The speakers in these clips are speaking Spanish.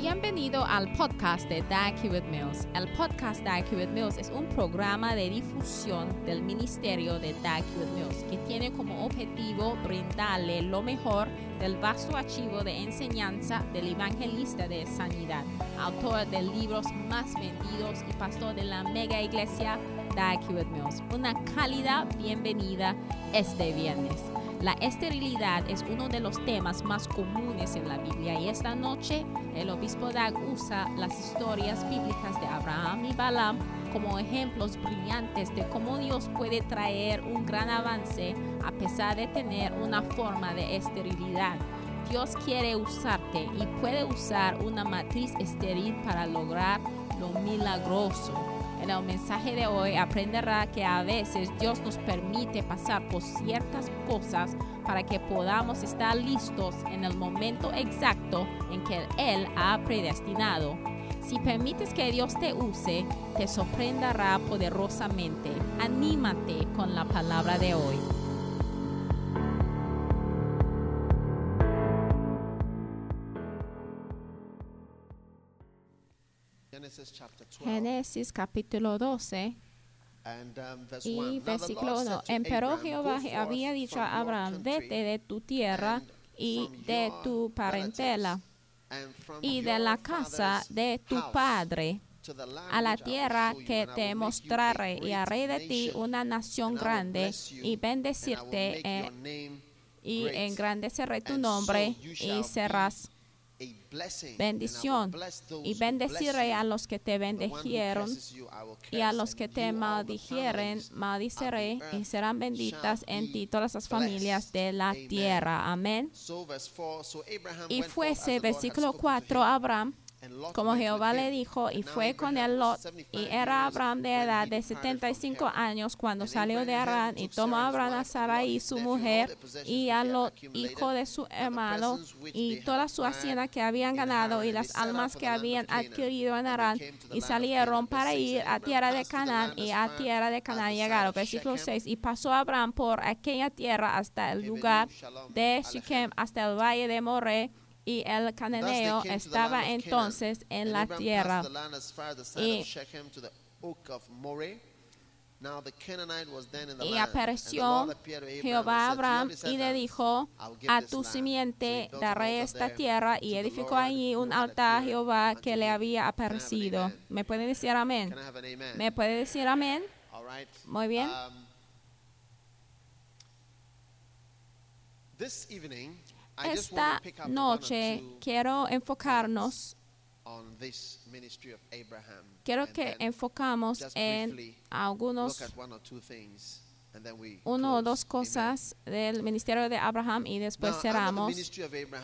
Bienvenido al podcast de Dag Hewitt Mills. El podcast Dag Hewitt Mills es un programa de difusión del ministerio de Dag Hewitt Mills que tiene como objetivo brindarle lo mejor del vasto archivo de enseñanza del evangelista de sanidad, autor de libros más vendidos y pastor de la mega iglesia Dag Hewitt Mills. Una cálida bienvenida este viernes. La esterilidad es uno de los temas más comunes en la Biblia y esta noche el obispo Dag usa las historias bíblicas de Abraham y Balaam como ejemplos brillantes de cómo Dios puede traer un gran avance a pesar de tener una forma de esterilidad. Dios quiere usarte y puede usar una matriz estéril para lograr lo milagroso. En el mensaje de hoy aprenderá que a veces Dios nos permite pasar por ciertas cosas para que podamos estar listos en el momento exacto en que Él ha predestinado. Si permites que Dios te use, te sorprenderá poderosamente. Anímate con la palabra de hoy. Génesis capítulo 12 and um, y 1. Now the versículo Lord 1. said to Empero Abraham, Jehová "Go forth había dicho a Abraham, vete de tu tierra y de tu parentela y de la casa de tu padre a la tierra que te mostraré y haré de ti una nación grande y bendecirte eh, y engrandeceré tu nombre y serás bendición. y bendeciré a los que te will y a los que te maldijeren, maldiciré y serán benditas en ti todas las familias de la tierra. Amén. So verse 4, so Abraham Y fuese, versículo spoken to 4, him, Abraham, como Jehová le dijo, y fue con was Lot, 75 y era Abraham de edad de departed from 75 Haran. años cuando And salió de Arán, y tomó a Abraham a Sarai, su mujer, y a Lot, hijo de su hermano, y toda su hacienda que habían ganado, y las almas que habían adquirido en Arán, y salieron para ir a tierra de Canaán, y a tierra de Canaán llegaron. Versículo Shechem, 6, y pasó Abraham por aquella tierra hasta el lugar de Shechem, hasta el valle de Moré, y el cananeo estaba entonces en la tierra. Y- Y apareció Jehová a and said, "Do not Abraham y le dijo, a tu land." So he simiente daré esta tierra y edificó allí un altar a Jehová que le había aparecido. ¿Me puede decir amén? ¿Me puede decir amén? Muy bien. Esta noche quiero enfocarnos, on this ministry of Abraham. quiero que enfocamos en algunos, uno o dos cosas del ministerio de Abraham y después cerramos.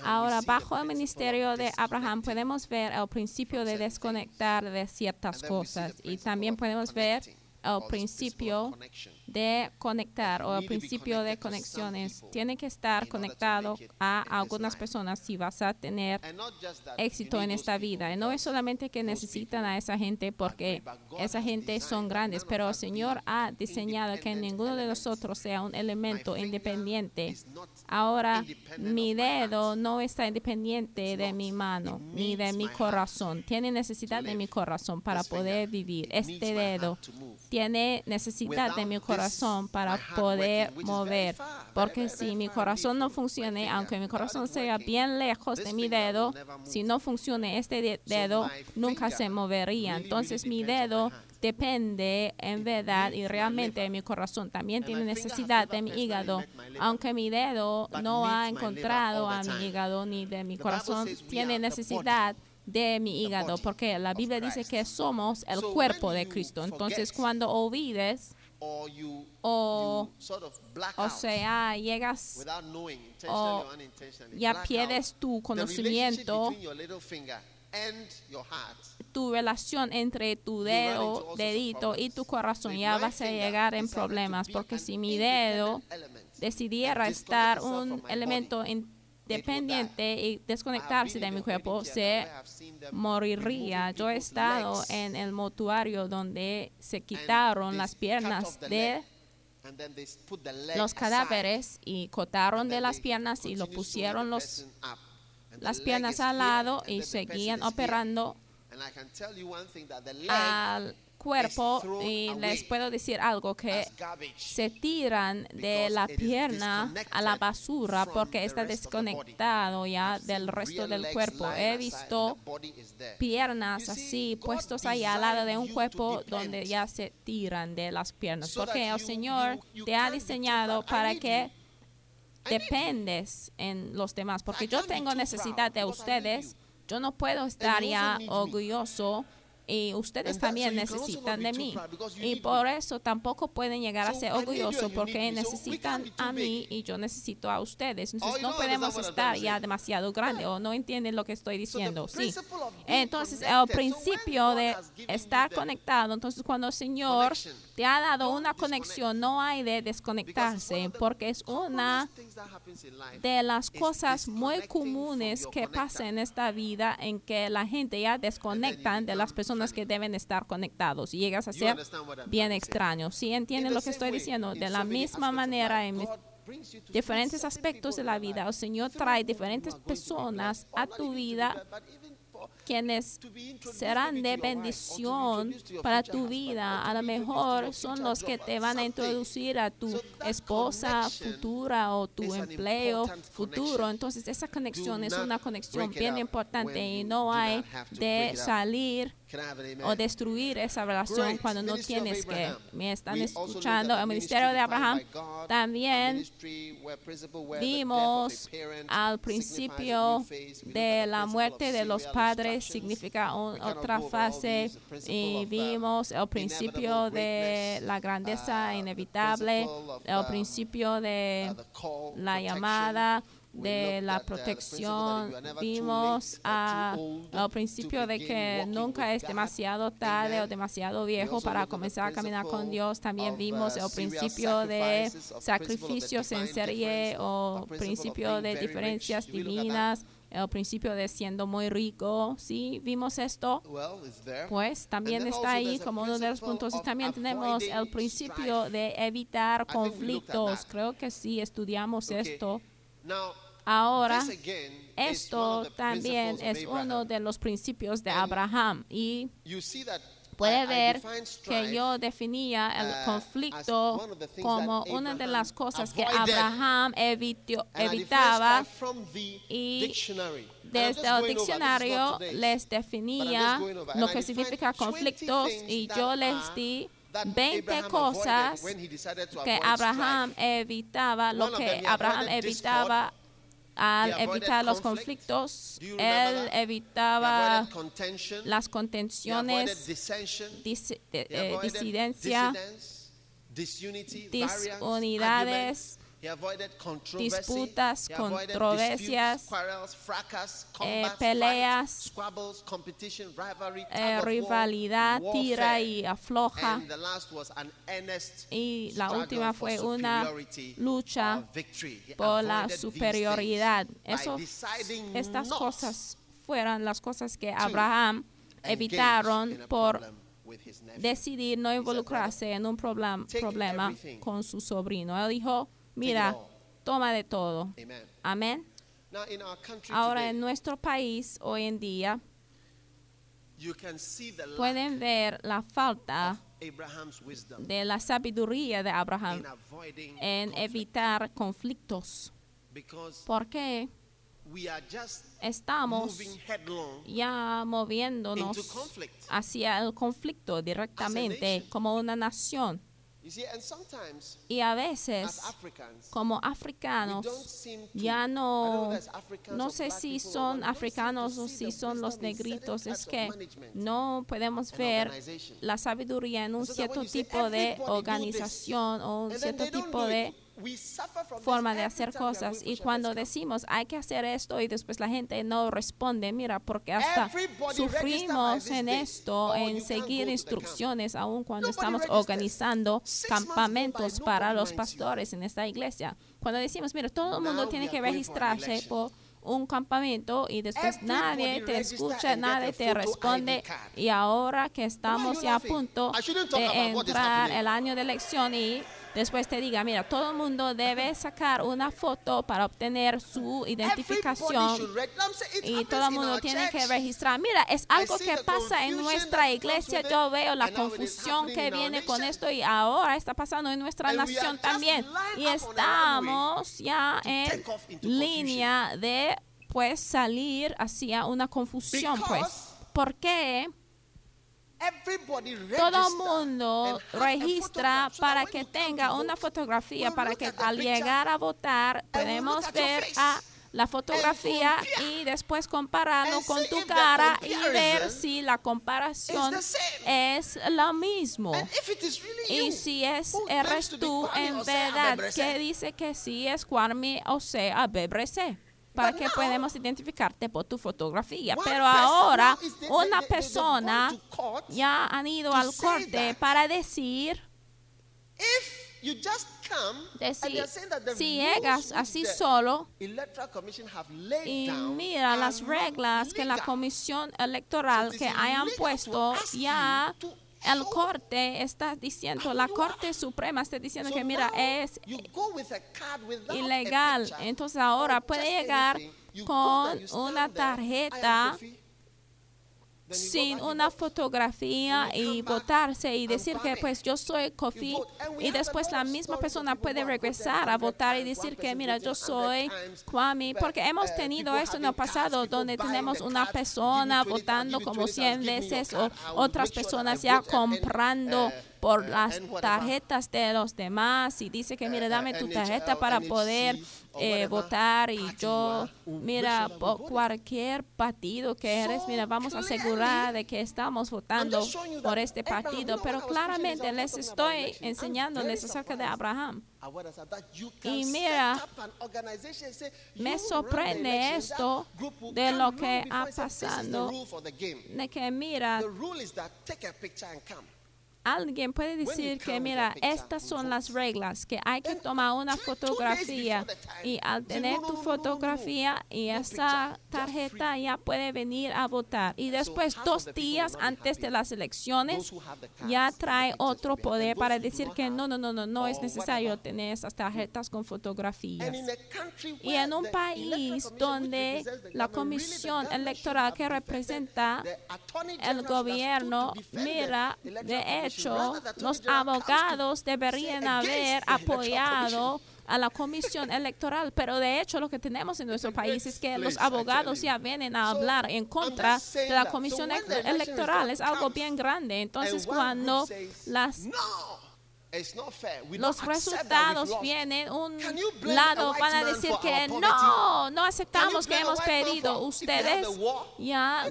Ahora, bajo el ministerio de Abraham podemos ver el principio de desconectar de ciertas cosas y también podemos ver el principio. De conectar o el principio de conexiones. Tiene que estar conectado a algunas personas si vas a tener éxito en esta vida. Y no es solamente que necesitan a esa gente porque esa gente son grandes, pero el Señor ha diseñado que ninguno de nosotros sea un elemento independiente. Ahora, mi dedo no está independiente de mi mano ni de mi corazón. Tiene necesidad de mi corazón para poder vivir. Este dedo tiene necesidad de mi this, corazón para poder mover. Porque si mi corazón no funcione, aunque mi corazón sea bien lejos de mi dedo, si no funcione este dedo, nunca se movería. Entonces mi dedo depende en verdad y realmente de mi corazón. También tiene necesidad de mi hígado, aunque mi dedo no ha encontrado a mi hígado ni de mi corazón, tiene necesidad de mi hígado, porque la Biblia dice que somos el cuerpo de Cristo. Entonces, cuando olvides, or you, O- you sort of black o out sea, llegas, without knowing, intentionally or unintentionally, ya pierdes tu conocimiento, and your heart. tu relación entre tu dedo, dedito y tu corazón, ya vas a llegar en problemas, porque si mi dedo decidiera estar un elemento body, independiente y desconectarse de mi cuerpo, se moriría. Yo he estado en el mortuario donde se quitaron las piernas de los cadáveres y cortaron de las piernas y lo pusieron los las piernas al lado y seguían operando al cuerpo y les puedo decir algo que se tiran de la pierna a la basura porque está desconectado ya del resto del cuerpo. He visto piernas así puestos ahí al lado de un cuerpo donde ya se tiran de las piernas. Porque el Señor te ha diseñado para que dependes en los demás. Porque yo tengo necesidad de ustedes. Yo no puedo estar ya orgulloso y ustedes también necesitan de mí. Y por eso tampoco pueden llegar a ser orgullosos porque necesitan a mí y yo necesito a ustedes. Entonces no podemos estar ya demasiado grande o no entienden lo que estoy diciendo. Sí. Entonces el principio de estar conectado, entonces cuando el Señor te ha dado una conexión, no hay de desconectarse porque es una de las cosas muy comunes que pasa en esta vida en que la gente ya desconectan de las become personas que deben estar conectados y llegas a ser bien extraño. ¿Sí In entienden lo que estoy diciendo? De la misma manera, en diferentes aspectos de la vida, el Señor trae diferentes personas a tu vida quienes serán de bendición para tu vida. A lo mejor son los que te van a introducir a tu esposa futura o tu empleo futuro. Entonces esa conexión es una conexión bien importante y no hay de salir O destruir esa relación cuando no tienes que. Me están escuchando. El ministerio de Abraham. también vimos al principio de la muerte de los padres significa un- otra fase. y uh, vimos el principio de la grandeza uh, inevitable, el um, principio de uh, la llamada de la protección, vimos late or a too old el to principio de que nunca es demasiado tarde o demasiado viejo para comenzar a caminar con Dios. También vimos uh, el principio de sacrificios en serie o principio de diferencias divinas, el principio de siendo muy rico. Sí, vimos esto. Pues también está ahí como uno de los puntos y también tenemos el principio de evitar conflictos. Creo que sí estudiamos esto. Ahora, esto también es uno de los principios de Abraham. Y puede ver que yo definía el uh, conflicto como una de las cosas que. Abraham evitó- evitaba y desde el diccionario les definía lo que significa 20 conflictos y yo les di that 20 Abraham cosas que Abraham evitaba, lo que Abraham evitaba al evitar los conflict. conflictos. Él evitaba las contenciones, dis- eh, disidencia, disunidades, disputas, controversias, eh, peleas, eh, rivalidad, tira y afloja. Y la última fue una lucha por la superioridad. Eso, estas cosas fueron las cosas que Abraham evitaron por decidir no involucrarse en un problem- problema con su sobrino. Él dijo, mira, toma de todo. Amén. Ahora en nuestro país hoy en día pueden ver la falta de la sabiduría de Abraham en evitar conflictos. because Porque we are just estamos ya moviéndonos hacia el conflicto directamente como una nación. Y a veces, como africanos, ya no, no sé si son africanos o si son los negritos, es que no podemos ver la sabiduría en un cierto tipo de organización o un cierto tipo de forma de hacer cosas. Y cuando decimos hay que hacer esto y después la gente no responde, mira, porque hasta sufrimos en esto, or en seguir instrucciones, aun cuando estamos organizando campamentos para los pastores en esta iglesia. Cuando decimos, mira, todo el mundo tiene que registrarse por un campamento y después nadie te escucha, nadie te responde. Y ahora que estamos ya a punto de entrar el año de elección y después te diga, mira, todo el mundo debe sacar una foto para obtener su identificación y todo el mundo tiene que registrar. Mira, es algo que pasa en nuestra iglesia. Yo veo la confusión que viene con esto y ahora está pasando en nuestra nación también. Y estamos ya en línea de pues salir hacia una confusión, pues. ¿Por qué? Todo register mundo registra para que tenga una fotografía para que al llegar a votar podemos ver a la fotografía y después compararlo con tu cara y ver si la comparación es is really Y si es eres tú en verdad que dice que sí es Kwame o sea Bebrese para que now, podemos identificarte por tu fotografía. Pero ahora una persona ya han ido al corte para decir decir, si llegas which así solo y mira las reglas que la comisión electoral que hayan puesto ya el corte está diciendo, la corte suprema está diciendo que mira es ilegal. Entonces ahora or puede llegar con una tarjeta Kofi. Then you go sin una fotografía y votarse y decir que pues yo soy Kofi y después la misma persona puede regresar a 100 votar y decir que mira yo voted 100 soy Kwame porque hemos uh, tenido esto en el pasado donde tenemos una persona give me 20, votando como 20, 100 give me your veces o otras personas ya comprando por las tarjetas de los demás y dice que mira dame tu tarjeta para poder eh, votar y yo mira por cualquier partido que eres mira vamos a asegurar de que estamos votando por este partido pero claramente les estoy enseñándoles acerca de Abraham. Y mira, me sorprende esto de lo que ha and say, "This is the pasado rule for the game." de que mira Alguien puede decir que, mira, estas son las reglas, que hay que tomar una fotografía y al tener "No, no, tu fotografía y esa tarjeta ya puede venir a votar. Y después, dos días antes de las elecciones, ya trae otro poder para decir que no, no, no, no, no es necesario tener esas tarjetas con fotografías. Y en un país donde la comisión electoral que representa el gobierno, mira, de commission. Hecho, los abogados deberían haber apoyado a la comisión electoral, pero de hecho lo que tenemos en nuestro país es que los abogados ya vienen a hablar en contra de la comisión electoral. Es algo bien grande. Entonces cuando las no, it's not fair. We los resultados we've lost." vienen, un lado van a decir que no, no aceptamos que hemos have Ustedes ya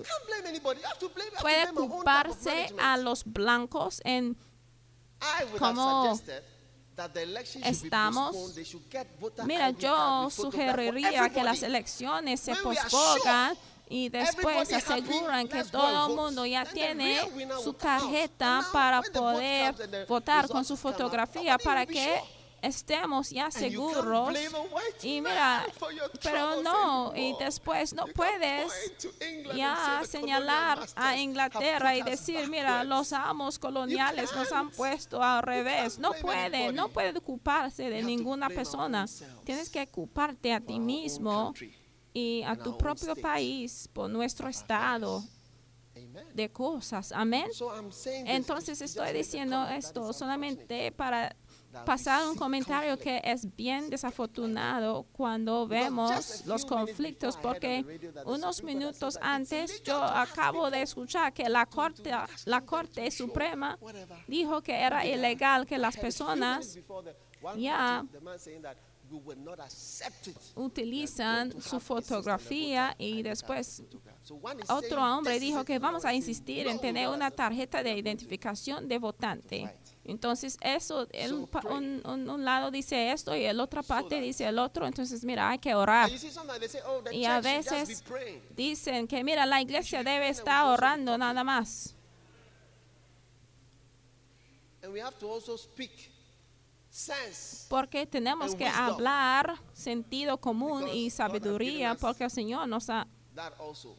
puede culparse a los blancos en be estamos- Mira, yo sugeriría que las elecciones se pospongan y después aseguran que todo el mundo ya tiene su tarjeta para poder votar con su fotografía para que estemos ya seguros. Y mira, pero no, y después no puedes ya señalar a Inglaterra y decir, mira, los amos coloniales nos han puesto al revés. No puede, no puede ocuparse de ninguna persona. Tienes que ocuparte a ti mismo y a tu propio país por nuestro estado de cosas. Amén. Entonces estoy diciendo esto solamente para pasar un comentario que es bien desafortunado cuando vemos los conflictos porque unos minutos antes yo acabo de escuchar que la Corte, la Corte Suprema dijo que era ilegal que las personas ya utilizan su fotografía y después otro hombre dijo que vamos a insistir en tener una tarjeta de identificación de votante. Entonces, eso, el- un, lado dice esto y el otra parte dice el otro. Entonces, mira, hay que orar. Oh, Y a veces dicen que, mira, la iglesia debe estar orando nada más. And we have to also speak sense. Porque tenemos que hablar sentido común y sabiduría, porque el Señor nos ha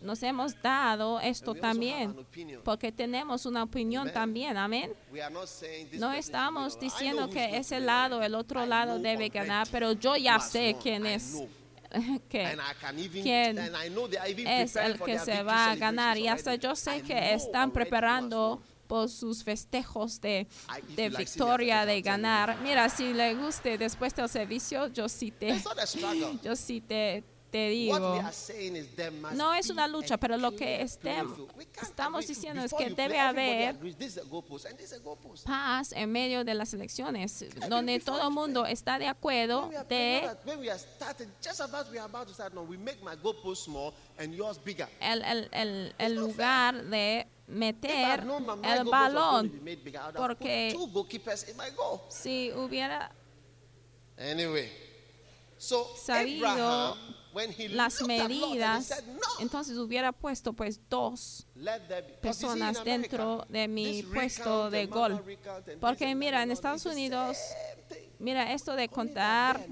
nos hemos dado esto también, porque tenemos una opinión también, amén. No estamos diciendo que ese lado, el otro lado debe ganar, pero yo ya sé quién es, que quién es el que se va a ganar. Y hasta yo sé que están preparando. Por sus festejos de, de victoria, de ganar. Mira, si le guste después del servicio, yo sí te, yo sí te, te digo. No es una lucha, pero lo que estem- playing field. We can't estamos diciendo es que debe haber paz en medio de las elecciones, donde todo el mundo está de acuerdo de el, el, el, el lugar de meter el balón. porque-. Si hubiera Anyway, so Sabido Abraham, when he las medidas, said, no, entonces hubiera puesto pues dos personas America, dentro de mi puesto de gol. Porque mira, en Estados Unidos, mira esto de contar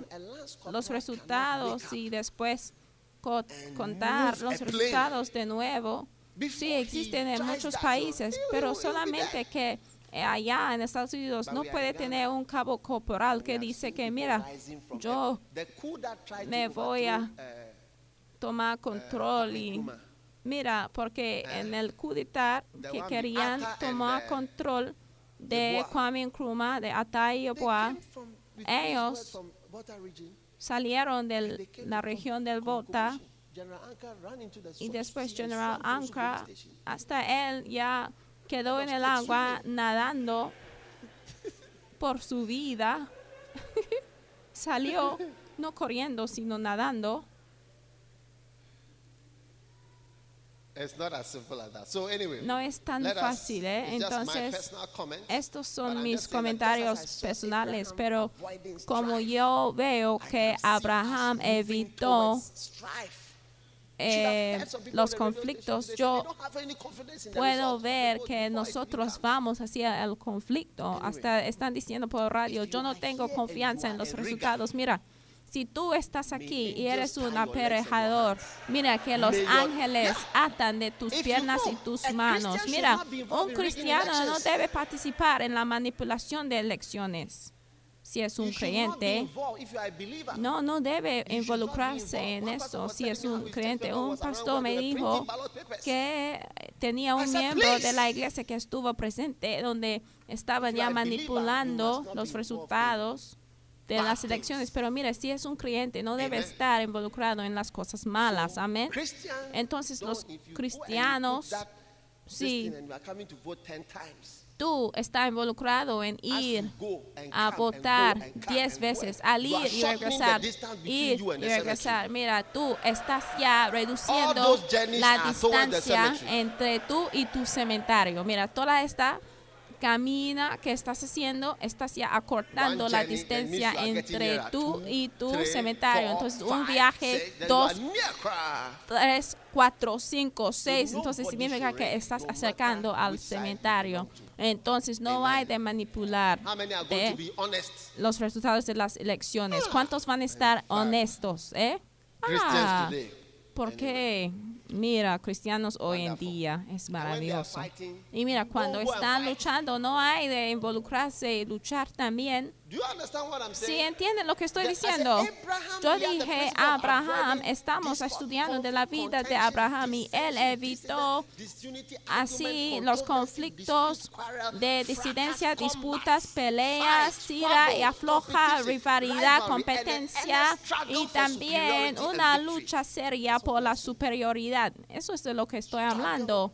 los resultados y después co- contar los resultados de nuevo. Sí, existen en muchos países, pero solamente que eh, allá en Estados Unidos no puede tener un cabo corporal que dice que, mira, yo me voy a uh, tomar control Kwame y mira, porque Ah. en el The que querían tomar uh, control de. Kwame Nkrumah, de Ata y They Yeboah, came from- with ellos salieron de la región del Com- Y después General Anka, hasta él ya quedó en el agua nadando por su vida. Salió no corriendo, sino nadando. No es tan fácil, ¿eh? Entonces, estos son mis comentarios personales, pero como yo veo que Abraham evitó eh, los conflictos, yo puedo ver que nosotros vamos hacia el conflicto. Hasta están diciendo por radio, yo no tengo confianza en los resultados. Mira, si tú estás aquí y eres un aparejador, mira que los ángeles atan de tus piernas y tus manos. Mira, un cristiano no debe participar en la manipulación de elecciones. Si es un creyente, no, no debe involucrarse en was Si es un creyente, un pastor me dijo que tenía un miembro de la iglesia que estuvo presente donde estaban ya manipulando los resultados de las elecciones. Pero mira, si es un creyente, no debe Amen. estar involucrado en las cosas malas. Amén. Entonces, los cristianos, sí. Thing and you are coming to vote 10 times, Tú estás involucrado en ir a votar and go and come 10 and veces, al ir y regresar, ir y regresar. Mira, tú estás ya reduciendo la distancia entre tú y tu cementerio. Mira, toda esta camina que estás haciendo, estás ya acortando la distancia entre tú y tu cementerio. Entonces, un viaje, dos, tres, cuatro, cinco, seis. Entonces significa que estás acercando al cementerio. Entonces no hay de manipular How many are going to de be honest? los resultados de las elecciones. ¿Cuántos van a estar honestos? Eh? Ah, today. porque mira, cristianos hoy en día es maravilloso. Y mira, cuando están luchando, no hay de involucrarse y luchar también. Si entienden lo que estoy diciendo, yo dije a Abraham, estamos estudiando de la vida de Abraham y él evitó así los conflictos de disidencia, disputas, peleas, tira y afloja, rivalidad, competencia y también una lucha seria por la superioridad. Eso es de lo que estoy hablando.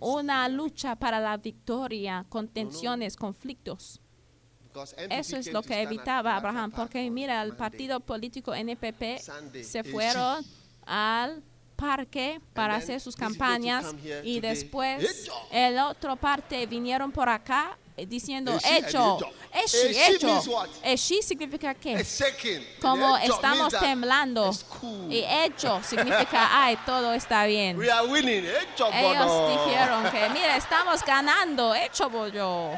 Una lucha para la victoria, contenciones, conflictos. Eso es lo que evitaba Abraham, porque mira, el partido político NPP se fueron al parque para hacer sus campañas y después el otro parte vinieron por acá diciendo hecho, hecho. hecho. significa shaking. Como estamos temblando. Y hecho significa, ay, todo está bien. Ellos dijeron que, mira, estamos ganando, hecho bollo.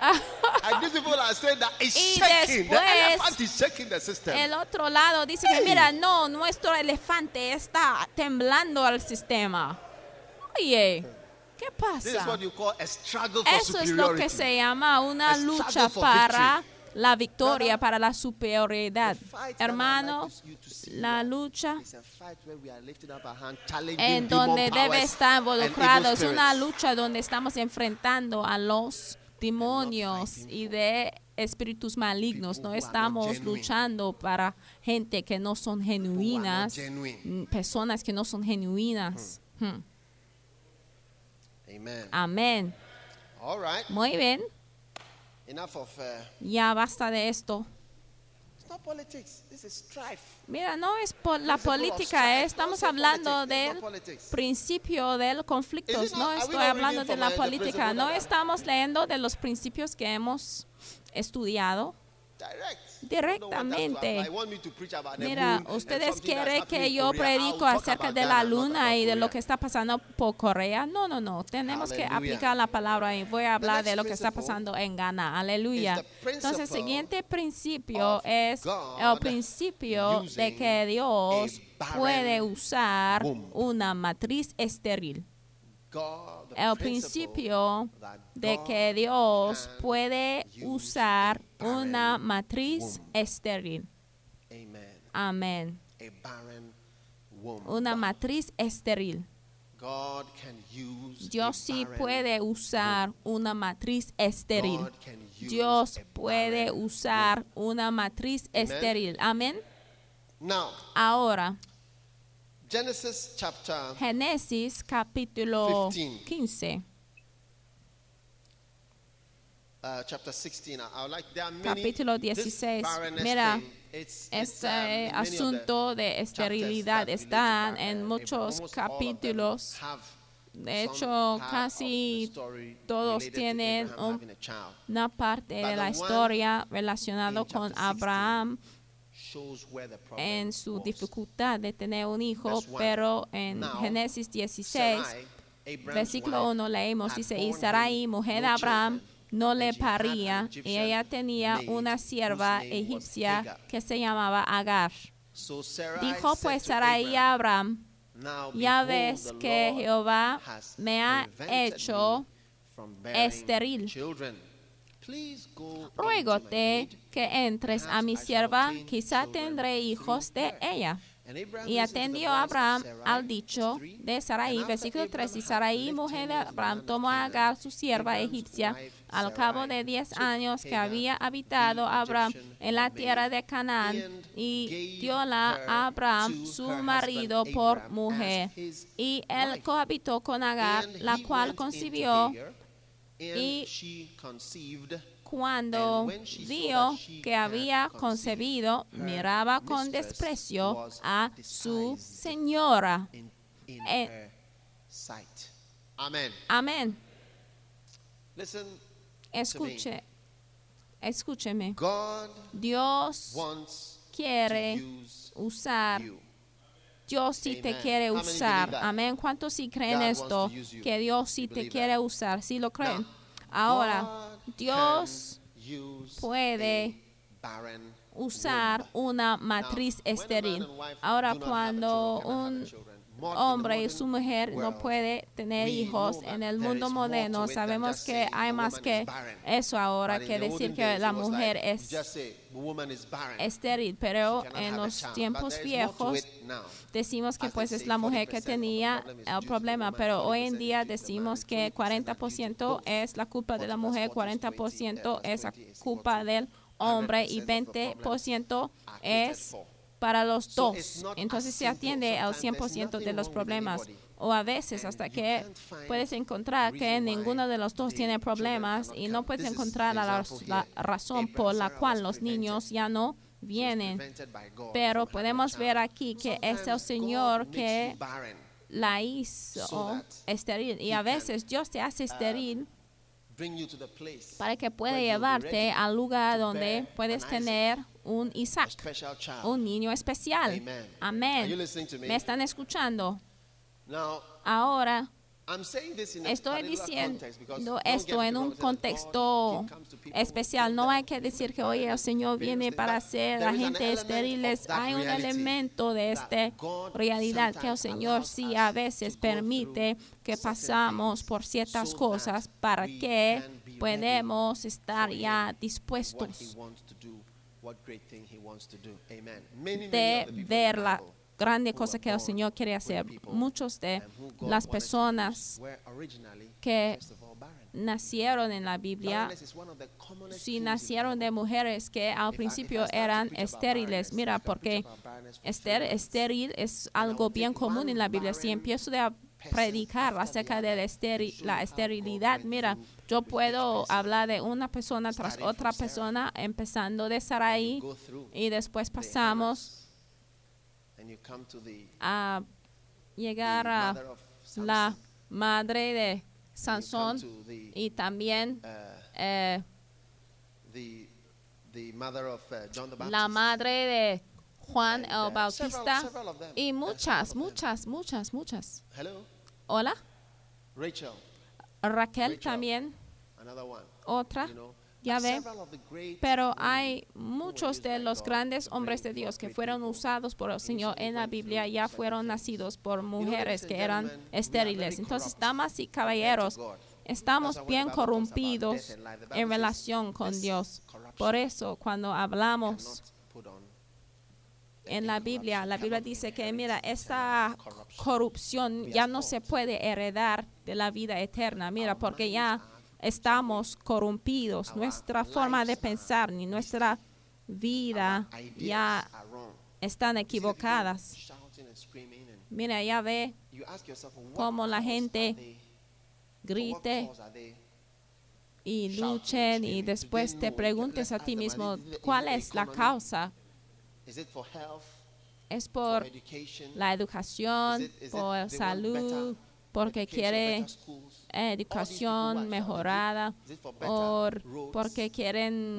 and these people are saying that it's Y shaking. The después, elephant is shaking the system. El otro lado dice que, mira, no, nuestro elefante está temblando al sistema. Oye, ¿qué This is pasa? what you call a struggle for Eso es lo que se llama una A lucha for para la victoria, Brother, para la superioridad. Hermano, la lucha en donde debe estar involucrado es una lucha donde estamos enfrentando a los demonios y de espíritus malignos. No estamos luchando para gente que no son genuinas, mm, personas que no son genuinas. Hmm. Amén. Muy bien. Uh, ya basta de esto. it's not politics. This is strife. Mira, no es por la política, estamos hablando del principio del conflicto, no estoy hablando de la uh, política, no estamos leyendo de los principios que hemos estudiado. Direct. Directamente. Mira, ustedes quieren que yo predico acerca de la luna y de lo que está pasando por Corea. No, no, no. Tenemos que aplicar la palabra y voy a hablar de lo que está pasando en Ghana. Aleluya. Entonces, el siguiente principio es el principio de que Dios puede usar una matriz estéril. El principio de que Dios puede usar una matriz estéril. Amen. Amén. Una matriz estéril. Dios sí puede usar una matriz estéril. Dios puede usar una matriz estéril. Amén. Ahora, Génesis capítulo 15. 15, uh, chapter 16. I, I would like there are many Capítulo this 16. barrenness Mira, it's, um, este the asunto de esterilidad está en muchos capítulos. De hecho, casi todos tienen un-. Una parte de la historia relacionado in con chapter 16 Abraham en su dificultad de tener un hijo, pero en Génesis 16, Sarai, Abraham's versículo wife, 1 leemos, dice, y Sarai, mujer de Abraham, no le paría, y ella tenía una sierva egipcia que se llamaba Agar. Dijo pues Sarai a Abraham, ya ves que Jehová me ha hecho estéril. ruégote que entres a mi sierva, quizá tendré hijos de ella. Y atendió Abraham al dicho de Sarai, versículo Abraham 3, y Sarai, mujer de Abraham, tomó a Agar, su sierva egipcia, al cabo de diez años que había habitado Abraham en la tierra de Canaán, y her a Abraham, su marido, por mujer. Y él cohabitó con Agar, la cual concibió y cuando vio que había concebido, miraba con desprecio a su señora. Eh. Amén. Escuche, escúcheme. Dios quiere usar. Dios sí te quiere usar. Amén. ¿Cuántos sí creen esto? Que Dios sí te quiere usar. ¿Sí lo creen? Ahora, Dios puede usar una matriz estéril. Ahora, cuando un hombre y su mujer no puede tener hijos en el mundo moderno, sabemos que hay más que eso ahora que decir que la mujer es estéril, pero en los tiempos viejos decimos que pues es la mujer 40% que tenía el problema, pero hoy en 40% día decimos que 20% 40% both. es la culpa de la 40 mujer, plus 40 is 40% 20, es la 20 is culpa del hombre y 100% of the problems 20% are catered es. Para los dos. Entonces se atiende al Sometimes there's 100% de los problemas. O a veces hasta que puedes encontrar que ninguno de los dos tiene problemas y no puedes encontrar la, razón por la cual los niños ya no vienen. Pero podemos ver aquí que es el Sometimes Señor que la hizo estéril. Y a veces Dios te hace estéril the place para que pueda llevarte al lugar donde puedes tener un Isaac, un niño especial. Amén. me? ¿Me están escuchando? Ahora, Estoy diciendo esto en un contexto especial. No hay que decir que hoy el Señor viene para hacer a There is an gente estériles. Hay un elemento de esta realidad que el Señor sí a veces permite que pasamos por ciertas cosas para que podemos estar ya dispuestos wants to do, what great thing He wants to do. Amen. Many, many de ver la grande cosa que el Señor quiere hacer. Muchos de las personas que nacieron en la Biblia si nacieron de mujeres que al principio eran estériles. Mira, porque ester- estéril es algo bien común en la Biblia. Si empiezo person predicar acerca de la, esteri- esterilidad, mira, yo puedo hablar de una persona tras otra persona, empezando de Sarai, y después pasamos a llegar a la madre de Sansón y también eh, uh, John the Baptist. la madre de Juan el Bautista y muchas, muchas, muchas, muchas. Hola, Rachel, Raquel también, otra, ya ve. Pero hay muchos de los grandes hombres de Dios que fueron usados por el Señor en la Biblia ya fueron nacidos por mujeres que eran estériles. Entonces, damas y caballeros, estamos bien corrompidos en relación con Dios. Por eso, cuando hablamos cannot put on the en la Biblia, la Biblia dice que, mira, esta corrupción ya no se puede heredar de la vida eterna. Mira, porque ya estamos corrompidos. Nuestra forma de pensar ni nuestra vida ya están equivocadas. Mira, ya ve, Cómo la gente grite y luchen y después te preguntes a ti mismo, ¿cuál es la causa? Is it for health, ¿Es for por education? la educación, Is it- is it por want salud, porque quiere educación mejorada it o porque quieren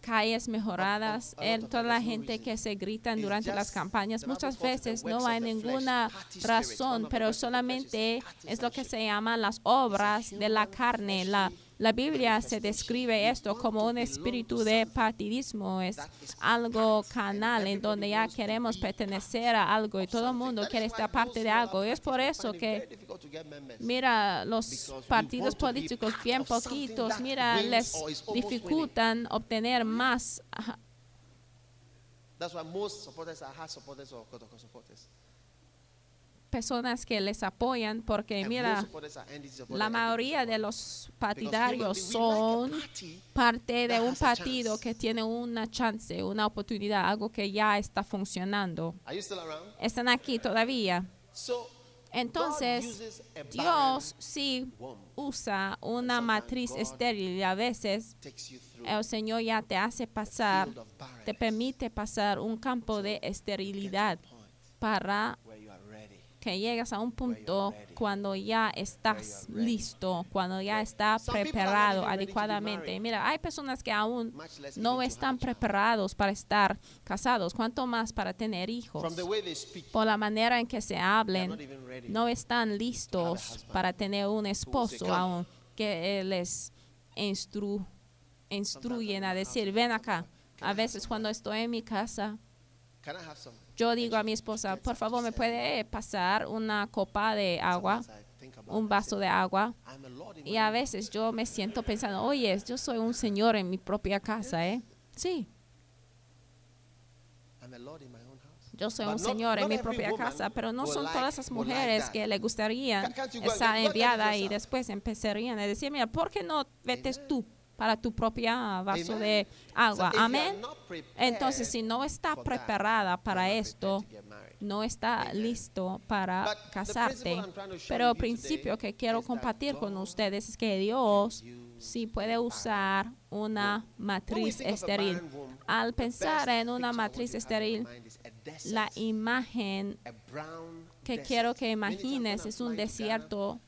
calles mejoradas, en of toda la gente que se gritan durante las campañas, muchas it veces no hay ninguna razón, pero solamente es lo que se llaman las obras de la carne. La, la Biblia se describe esto como un espíritu de partidismo, es algo canal en donde ya queremos pertenecer a algo y todo el mundo quiere estar parte de algo. Es por eso que. Mira, los partidos políticos bien poquitos, mira, les dificultan obtener más That's why most supporters are hard supporters or supporters. Personas que les apoyan, porque mira, la mayoría de los partidarios son parte de un partido que tiene una chance, una oportunidad, algo que ya está funcionando. Están aquí todavía. So Entonces, Dios sí usa una matriz estéril y a veces el Señor ya te hace pasar, te permite pasar un campo de esterilidad para where you are ready. Que llegues a un punto cuando ya estás listo, cuando ya está Some people are not preparado adecuadamente. Mira, hay personas que aún no están preparados para estar casados, cuanto más para tener hijos. Por la manera en que se hablen, no están listos para tener un esposo aún que les instru instruyen a decir, ven acá. A veces cuando estoy en mi casa, Yo digo a mi esposa, por favor, ¿me puede pasar una copa de agua, un vaso de agua? Y a veces yo me siento pensando, oye, yo soy un señor en mi propia casa, ¿eh? Sí, yo soy un señor en mi propia casa, pero no son todas like mujeres que le gustaría estar enviada y después empezarían a decir, mira, ¿por qué no vetes Amen. tú para tu propia vaso Amen. de So agua? are Amén. Entonces, si no está preparada para esto, no está Amen. listo para But casarte. Pero el principio que quiero compartir con ustedes es que Dios sí puede usar una matriz estéril. Al pensar en una matriz estéril, la imagen que quiero que imagines I'm es un desierto.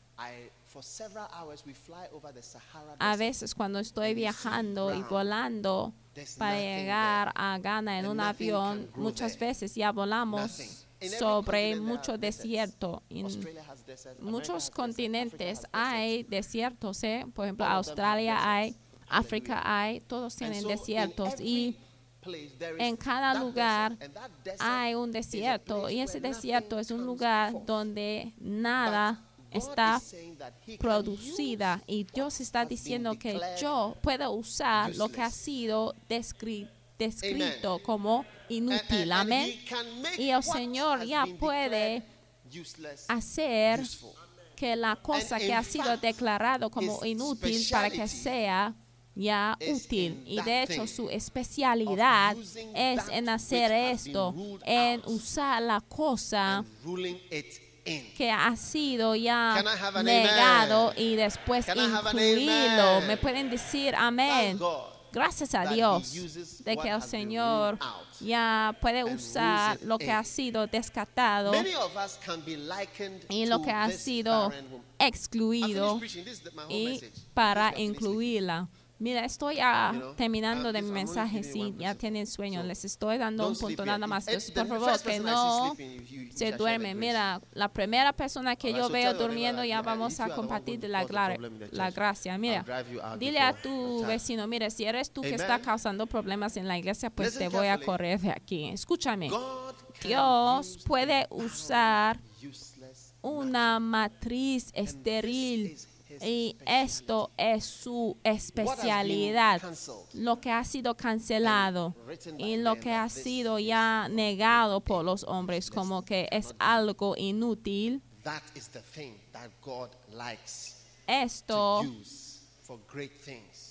I- for several hours we fly over the Sahara A veces cuando estoy viajando y volando para llegar a Ghana en un avión, muchas veces ya volamos sobre mucho desierto. En muchos continentes hay desiertos, ¿eh? Por ejemplo, Australia hay. África hay, todos tienen desiertos y en cada lugar hay un desierto y ese desierto es un lugar donde nada está producida y Dios está diciendo que yo puedo usar lo que ha sido descri- descrito como inútil. Amén. Y el Señor ya puede hacer que la cosa que ha sido declarado como inútil para que sea ya útil. Y de hecho su especialidad es en hacer esto, en usar la cosa que ha sido ya negado amen? y después Can I have an incluirlo. amen? Me pueden decir amén. Gracias a Dios de que el Señor ya puede usar lo que ha sido descartado y lo que ha sido excluido y para incluirla. Mira, estoy ah, terminando de mi mensaje. one ya tienen sueño, les estoy dando un punto nada más. Por favor, que no se the Mira, la primera persona que yo veo durmiendo ya vamos a compartir la, la gracia. Mira, dile a tu vecino, mira, si eres tú que está causando problemas en la iglesia, pues te voy a correr de aquí. Escúchame. Dios puede usar una matriz estéril y esto es su especialidad, lo que ha sido cancelado y lo que ha sido ya negado por los hombres como que es algo inútil. That is the thing that God likes Esto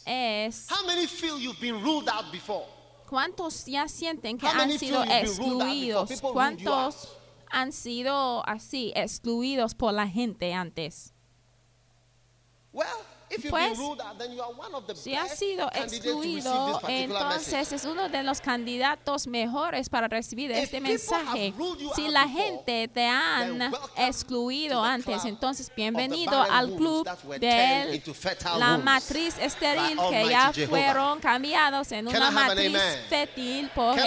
es How many feel you've been ruled out before? ¿Cuántos ya sienten que han sido excluidos? ¿Cuántos han sido así excluidos por la gente antes? Well, if Pues, ruled out, then you are one of the Si ha best sido excluido, entonces message. es uno de los candidatos mejores para recibir If este mensaje. Si la before, gente te han excluido antes, entonces bienvenido al club de la matriz estéril que ya fueron cambiados en Can una matriz fértil por el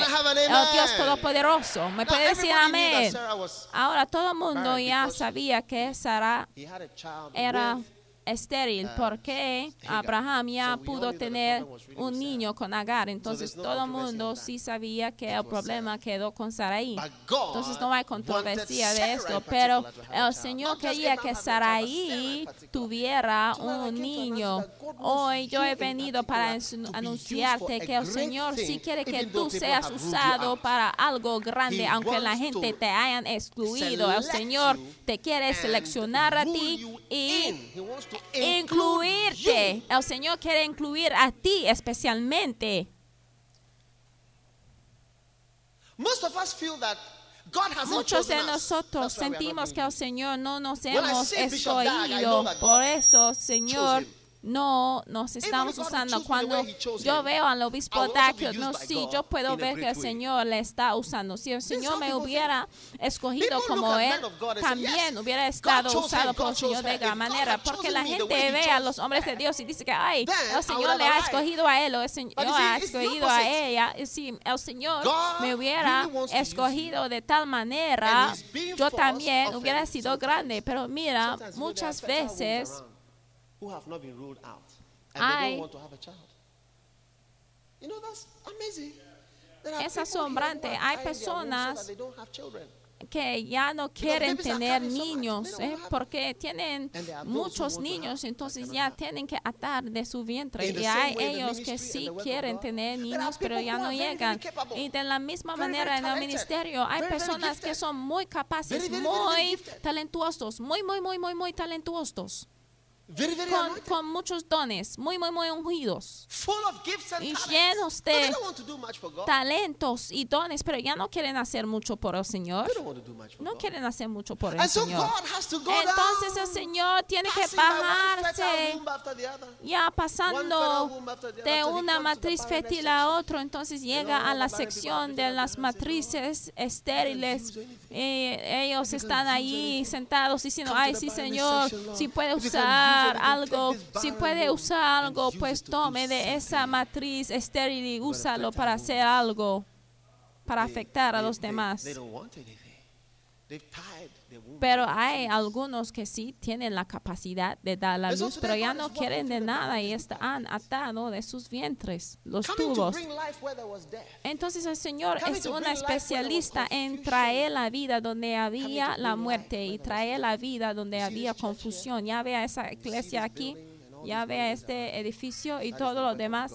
Dios? Todopoderoso. ¿Me puede decir amén? Ahora todo el mundo ya sabía que Sara era estéril uh, porque. Abraham ya pudo tener un niño con Agar. Entonces todo el mundo sí sabía que el problema quedó con God Entonces no hay controversia de esto, pero el. Señor quería que particular. tuviera un niño. Hoy yo he venido para anunciarte que el Señor sí quiere que tú seas usado para algo grande, aunque la gente te hayan excluido. El Señor te quiere seleccionar a ti y incluirte. El Señor quiere incluir a ti especialmente. Most of us feel that God hasn't Muchos de nosotros sentimos que el. Señor no nos hemos escogido. Por eso, Señor. No nos estamos usando. Cuando yo veo al obispo used no, sí, yo puedo ver que el. Señor le está usando. Si el Señor me hubiera escogido como Él, también "Yes, hubiera estado usado por el Señor de gran manera. Porque la gente ve a los hombres de Dios y dice que, ay, el Señor le ha escogido a Él o el Señor ha escogido a ella. Y si el Señor me hubiera escogido de tal manera, yo también hubiera sido grande. Pero mira, muchas veces who have not been ruled out and they hay don't want to have a child. You know, that's amazing. There are Es asombrante. Hay personas they que ya no quieren tener niños they ¿eh? porque tienen muchos niños, entonces ya tienen que atar de su vientre. Y hay ellos que sí quieren tener niños, pero ya no llegan. Y de la misma manera en el ministerio hay personas que son muy capaces, muy talentuosos, muy, muy, muy, muy, muy talentuosos, Very, very con, con muchos dones, muy, muy, muy ungidos. y llenos de. Talentos y dones, pero ya no quieren hacer mucho por el Señor. No quieren hacer mucho por el Señor. Entonces el Señor tiene que bajarse ya pasando de una matriz fértil a otro, entonces llega a la sección de las matrices estériles. anything. Eh, ellos están anything, sentados diciendo, ay sí Señor, si puede use usar algo, si puede usar algo, pues tome de esa matriz estéril y úsalo para hacer algo, para afectar a they- los they- demás. Pero hay algunos que sí tienen la capacidad de dar la luz, pero ya no quieren de nada y están atados de sus vientres, los tubos. bring life where there was death. Entonces el Señor es un especialista en traer la vida donde había la muerte y traer la vida donde había confusión. Ya vea esa iglesia aquí, ya vea este edificio y todo lo demás.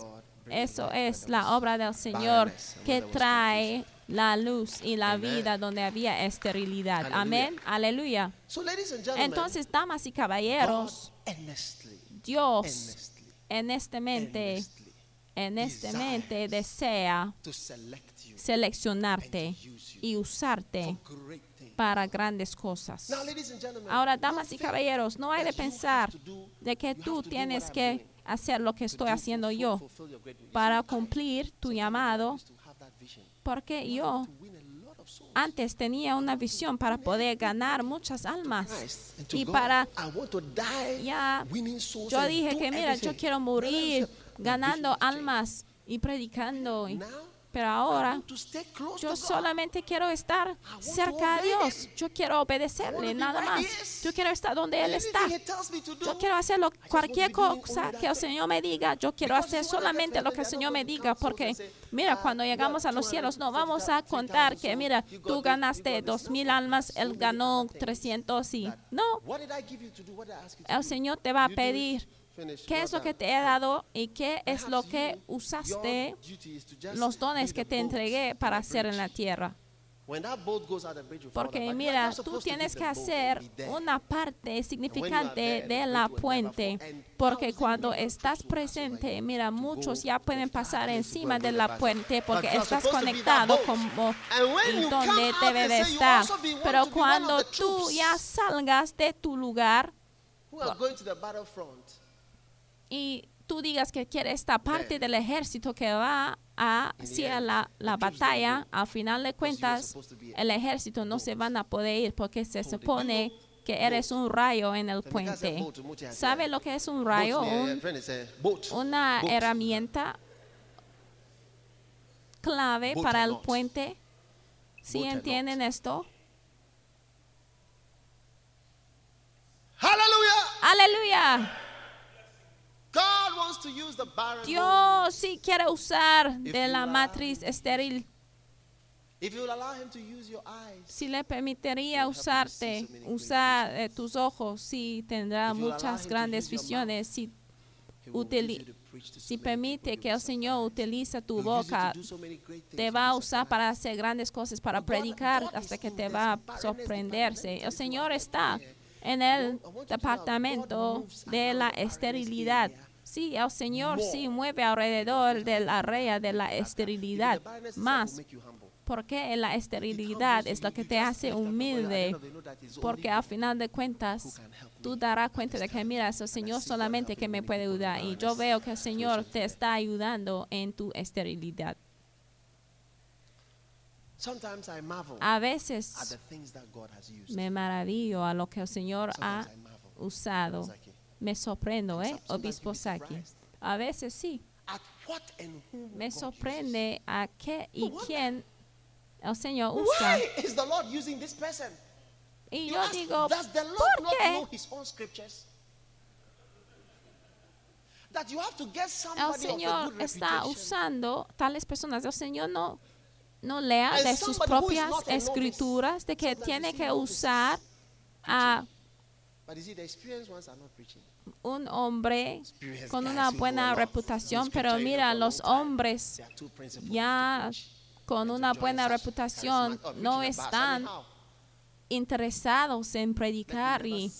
Eso es la obra del Señor que trae la luz y la Amen. vida donde había esterilidad. Amén, aleluya. So, Entonces, damas y God caballeros, earnestly, Dios earnestly, honestamente, earnestly honestamente desires desea seleccionarte y usarte para grandes cosas. Now, Ahora, damas y caballeros, no hay de pensar do- de que tú tienes que hacer lo que to estoy do haciendo yo para cumplir tu llamado, used to have that vision. Porque yo antes tenía una visión para poder ganar muchas almas. Y para ya yo dije que mira, yo quiero morir ganando almas y predicando. Pero ahora yo solamente quiero estar cerca de Dios. Yo quiero obedecerle, nada más. Yo quiero estar donde Él está. Yo quiero hacer lo- cualquier cosa que el. Señor me diga. Yo quiero hacer solamente lo que el Señor me diga. Porque, mira, ah, cuando llegamos a los cielos, no vamos a 250,000 contar que, mira, tú ganaste dos mil almas, Él ganó other things 300 y... No, el? Señor te va a pedir. Qué es lo que te he dado y qué es lo que usaste, los dones que te entregué para hacer en la tierra. Porque mira, tú tienes que hacer una parte significante de la puente, porque cuando estás presente, mira, muchos ya pueden pasar encima de la puente porque estás conectado como donde debe de estar. Pero cuando tú ya salgas de tu lugar who are going to the battlefront, y tú digas que quieres esta parte del ejército que va hacia la, la batalla, al final de cuentas, el ejército no se van a poder ir porque se supone que eres un rayo en el puente. ¿Sabe lo que es un rayo? Un- boat. una herramienta clave para el puente. ¿Sí entienden esto? Hallelujah! Aleluya. God wants to use the barren womb. Dios sí quiere usar de la matriz estéril. If you will allow him to use your eyes, Si le permitiría usarte, usar eh, tus ojos, sí tendrá muchas grandes visiones. Si, si permite que el Señor utilice tu boca, te va a usar para hacer grandes cosas, para predicar, hasta que te va a sorprenderse. El Señor está en el departamento de la esterilidad. Sí, el Señor sí mueve alrededor del área de la esterilidad más, porque la esterilidad es lo que te hace humilde, porque al final de cuentas tú darás cuenta de que mira, es el Señor solamente que me puede ayudar y yo veo que el Señor te está ayudando en tu esterilidad. Sometimes I marvel A at veces the things that God has used. me maravillo a lo que el Señor ha Sometimes I marvel. usado. Me sorprendo, ¿eh? Obispo Saki. A veces sí. At what and whom Me sorprende a qué y quién el Señor usa. Why is the Lord using this person? Y You yo digo, does the Lord ¿por not know qué his own scriptures? That you have to get el somebody of a Señor está usando tales personas? El Señor no, no lea de sus propias escrituras de que tiene que usar a un hombre con una buena reputación, pero mira, los hombres ya con una buena reputación no están interesados en predicar y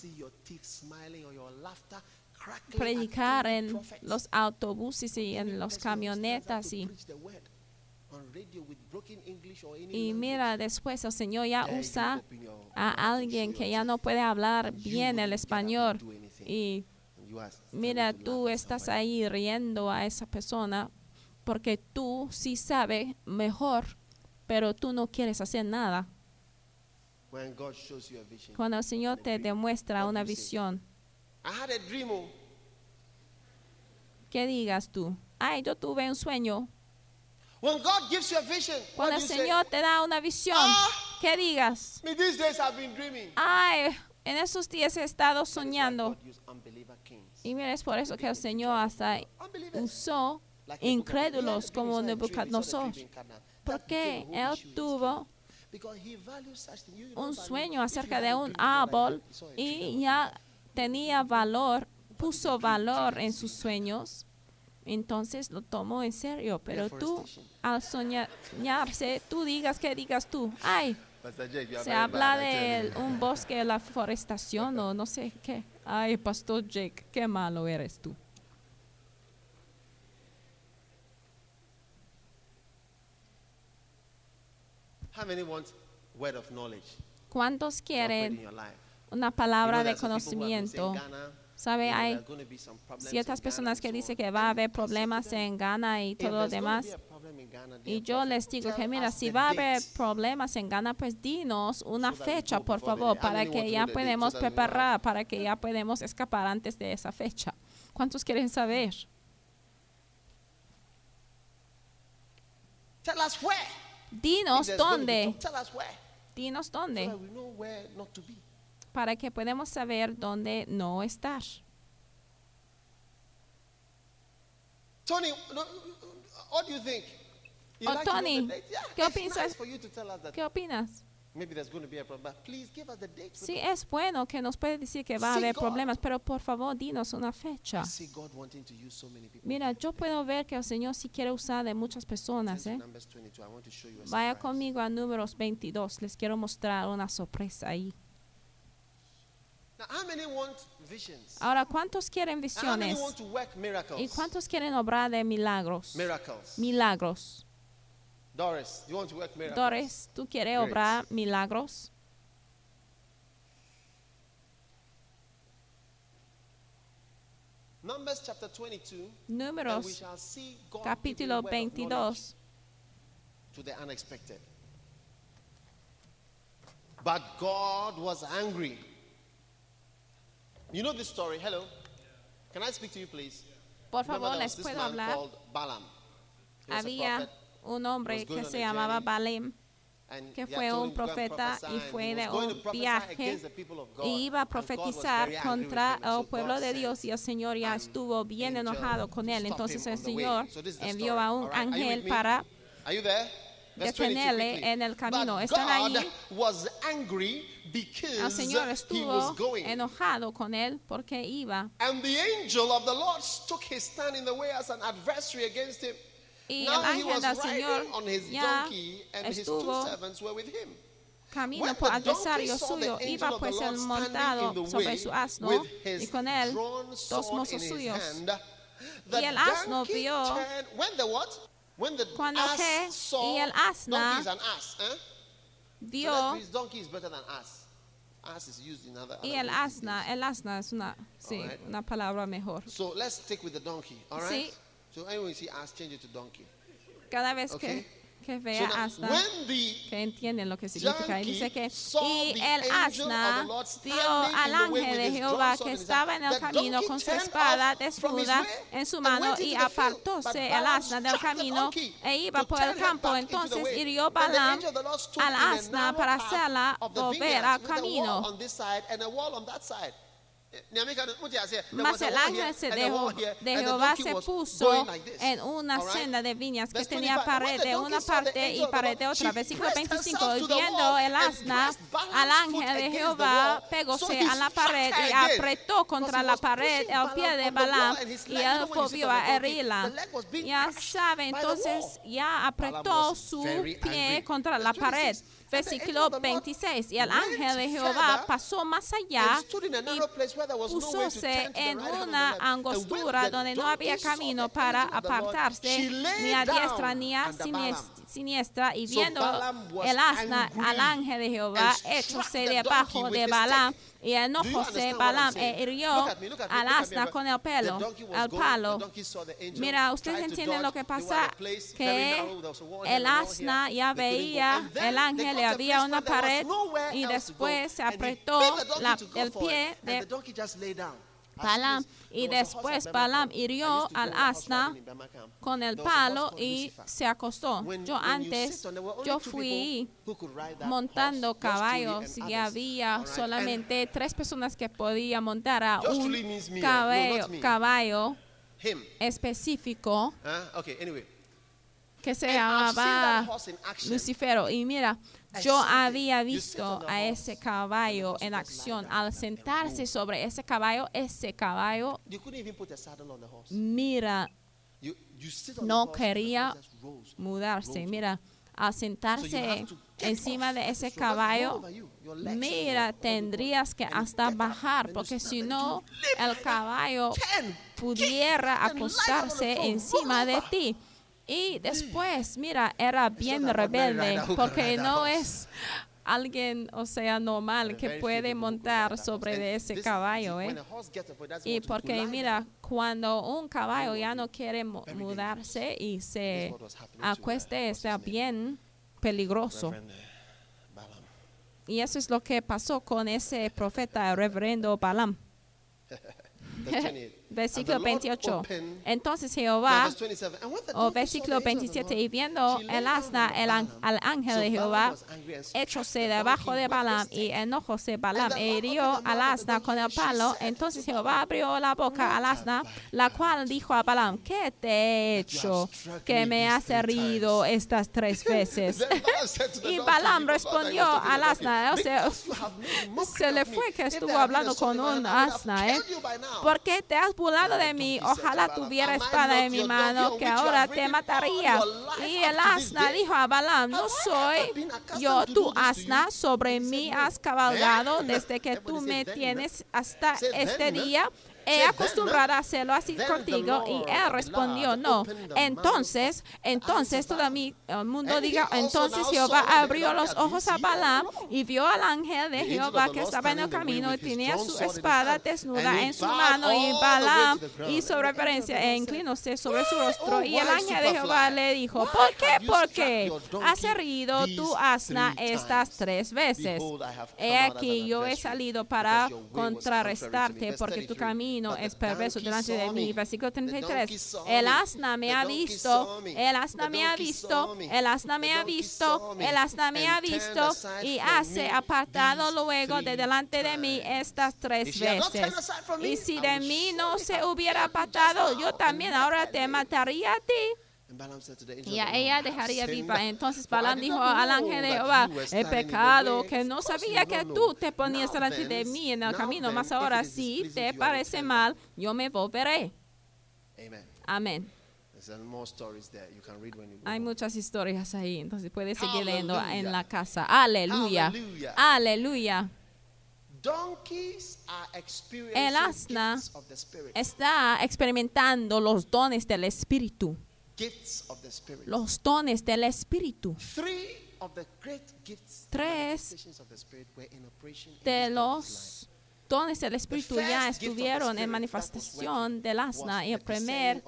predicar en los autobuses y en los camionetas y, y mira después el Señor ya usa a alguien que ya no puede hablar bien el español. y mira tú estás ahí riendo a esa persona porque tú sí sabes mejor pero tú no quieres hacer nada. Cuando el Señor te demuestra una visión. Oh. ¿qué digas tú? ay yo tuve un sueño When God gives you a vision, Cuando do el you Señor te da una visión, Ah. que digas, Me, these days I've been dreaming. ay, en esos días he estado soñando. Y mira, es por eso que el Señor hasta usó incrédulos como Nebuchadnezzar. Porque él tuvo un sueño acerca de un árbol y ya tenía valor, puso valor en sus sueños, entonces lo tomó en serio. Pero tú, al soñarse, tú digas que digas tú, ay, se habla de un bosque, la forestación o no sé qué. Ay, Pastor Jake, qué malo eres tú. How many want word of knowledge? ¿Cuántos quieren una You know, palabra de conocimiento? ¿Sabe? Hay ciertas personas que dicen que va a haber problemas en Ghana y todo lo demás. Y yo les digo que mira, si va a haber problemas en Ghana, pues dinos una fecha, por favor, para que ya podemos preparar, para que ya podemos escapar antes de esa fecha. ¿Cuántos quieren saber? Dinos dónde, dinos dónde, para que podamos saber dónde no estar. Tony, what do you think? You Oh, like Tony? Yeah, ¿qué it's piensas? nice ¿Qué opinas? maybe there's going to be a problem, but please give us the date. Sí, es bueno que nos puede decir que va a haber problemas, pero por favor, dinos una fecha. Mira, yo puedo ver que el Señor sí quiere usar de muchas personas, ¿eh? Numbers 22. I want to show you a Vaya conmigo a números 22. Les quiero mostrar una sorpresa ahí. Now, how many want visions? Ahora, ¿cuántos quieren And how many visiones? ¿Y cuántos quieren obrar de milagros? Miracles. Milagros. Doris, you want to work miracles? Doris, ¿tú quieres Great. obrar milagros? Numbers chapter 22. And we Números shall see God capítulo giving word of knowledge 22. to the unexpected. But God was angry. You know this story? Hello? Can I speak to you, please? Por favor, les puedo hablar. Había un hombre que se llamaba. Balaam que fue un profeta y fue de un viaje y iba a profetizar contra el pueblo de Dios y el Señor ya estuvo bien enojado con él. Entonces el. Señor envió a un ángel para Are you there? Verse 22 detenerle en el camino. ¿Están ahí? was angry El Señor he was estuvo going. enojado con él porque iba. And the angel of the Lord took his stand in the way as an adversary against him. Y el ángel del Señor on his ya estuvo servants were with him. camino por adversario suyo. Iba pues el montado sobre su asno y con él dos mozos suyos. Y el asno vio when the Cuando ass que- saw y el asna donkey is an ass, eh? So that Vio means donkey is better than ass. Ass is used in other. y el asna, el asna es una, sí, Alright. una palabra mejor. So let's stick with the donkey, all right? Sí. So anyway, see ass, change it to donkey. Cada vez Okay. que, que vea the que entienden lo que significa. Y dice que, y el asna vio al ángel de Jehová que estaba en el camino con su espada desnuda en su and mano y apartóse el asna del camino e iba por el campo. Entonces hirió Balaam al asna para hacerla volver al camino. There Mas el ángel se dejó- de Jehová se puso en una senda de viñas que tenía 25. pared de una parte y pared de otra. Versículo pressed 25. herself Y viendo el asna al ángel de Jehová, pegóse a la pared y apretó contra la pared el pie de Balaam y él volvió a herirla. Ya sabe, entonces ya apretó su pie contra la pared. 26. And the angel Versículo of the Lord 26. Y el ángel de Jehová pasó más allá y pusóse en una angostura donde no había camino para apartarse ni a diestra ni a under sinies- Balaam. Siniestra y viendo el asna al ángel de Jehová echóse debajo de Balaam y enojóse Balaam e hirió al asna con el pelo, al palo. Mira, ustedes entienden lo que pasa, que el asna ya veía el ángel a había una pared y después se apretó la- el pie de as Y después I hirió al asna con el palo y se acostó. Yo antes, yo fui montando caballos y había solamente tres personas que podían montar a un eh? Caballo, caballo específico. Anyway. Que se llamaba. Lucifero. Y mira, yo había visto a ese caballo en acción. Al sentarse sobre ese caballo, ese caballo, mira, no quería mudarse. Mira, al sentarse encima de ese caballo, mira, tendrías que hasta bajar, porque si no, el caballo pudiera acostarse encima de ti. Y después, mira, era bien rebelde, porque no es alguien, o sea, normal que puede montar sobre And ese caballo, when ¿eh? Y porque mira, cuando un caballo ya no quiere mudarse y se acueste, está bien peligroso. Y eso es lo que pasó con ese profeta, el reverendo Balaam. Verse 28. Versículo And the Lord 28. opened- Entonces Jehová verse 27. And when the o versículo the angel of the 27, Lord, y viendo el asna el an- al ángel de Jehová, the debajo de Balaam y enojóse Balaam e hirió al asna con el palo. Entonces to Jehová abrió la boca al asna, la cual dijo a Balaam, ¿qué te he hecho que me has herido times?" estas tres veces? Y Balaam respondió al asna, o sea, "Because you have made mockery se le fue que estuvo hablando con un asna, ¿eh? killed you by now." ¿Por qué te has burlado de mí? Ojalá tuviera espada en mi mano que ahora te mataría. Y el asna dijo a Balaam, no soy yo tu asna, sobre mí has cabalgado desde que tú me tienes hasta este día. He acostumbrado a hacerlo así contigo. Y él respondió no. Entonces, entonces todo mi- el mundo diga, entonces Jehová abrió los ojos a Balaam y vio al ángel de Jehová que estaba en el camino y tenía su espada desnuda en su mano y Balaam hizo reverencia e inclinóse sobre su rostro y el ángel de Jehová le dijo, ¿por qué? Porque has herido tu asna estas tres veces. He aquí yo he salido para contrarrestarte porque tu camino es perverso delante de mí. Versículo 33. El asna me ha visto, el asna me ha visto, el asna me ha visto, el asna me ha visto y hace apartado luego de delante de mí estas tres veces. Y si de mí no se hubiera apartado, yo también ahora te mataría a ti Y a ella dejaría "Sin viva. Entonces Balaam dijo al ángel de Jehová, he pecado way." que no sabía que tú te ponías delante de mí en el camino, mas ahora si te parece mal, yo me volveré. Amen. Amén. Hay muchas historias ahí, entonces puedes seguir leyendo en la casa. Aleluya. Aleluya. Donkeys are El asna. Está experimentando los dones del Espíritu. Gifts of the Spirit. Los dones del Espíritu. Three of the great gifts and Tres manifestations of the Spirit were in operation in de los dones del Espíritu ya estuvieron en manifestación del asna y el primer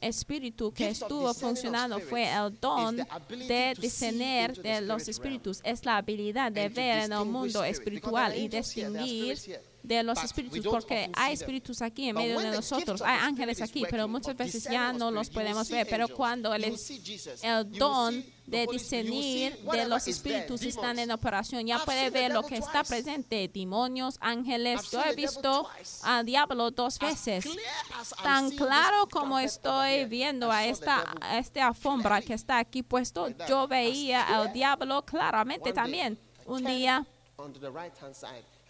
espíritu que estuvo funcionando fue el don de discernir de los espíritus. Es la habilidad de ver en el mundo espiritual y distinguir de los espíritus, porque hay espíritus aquí en medio de nosotros, hay ángeles aquí, pero muchas veces ya no los podemos ver. Pero cuando el, el don de discernir de los espíritus están en operación, ya puede ver lo que está presente, demonios, ángeles. Yo he visto al diablo dos veces. Tan claro como estoy viendo a esta, a este alfombra que está aquí puesto, yo veía al diablo claramente también. Un día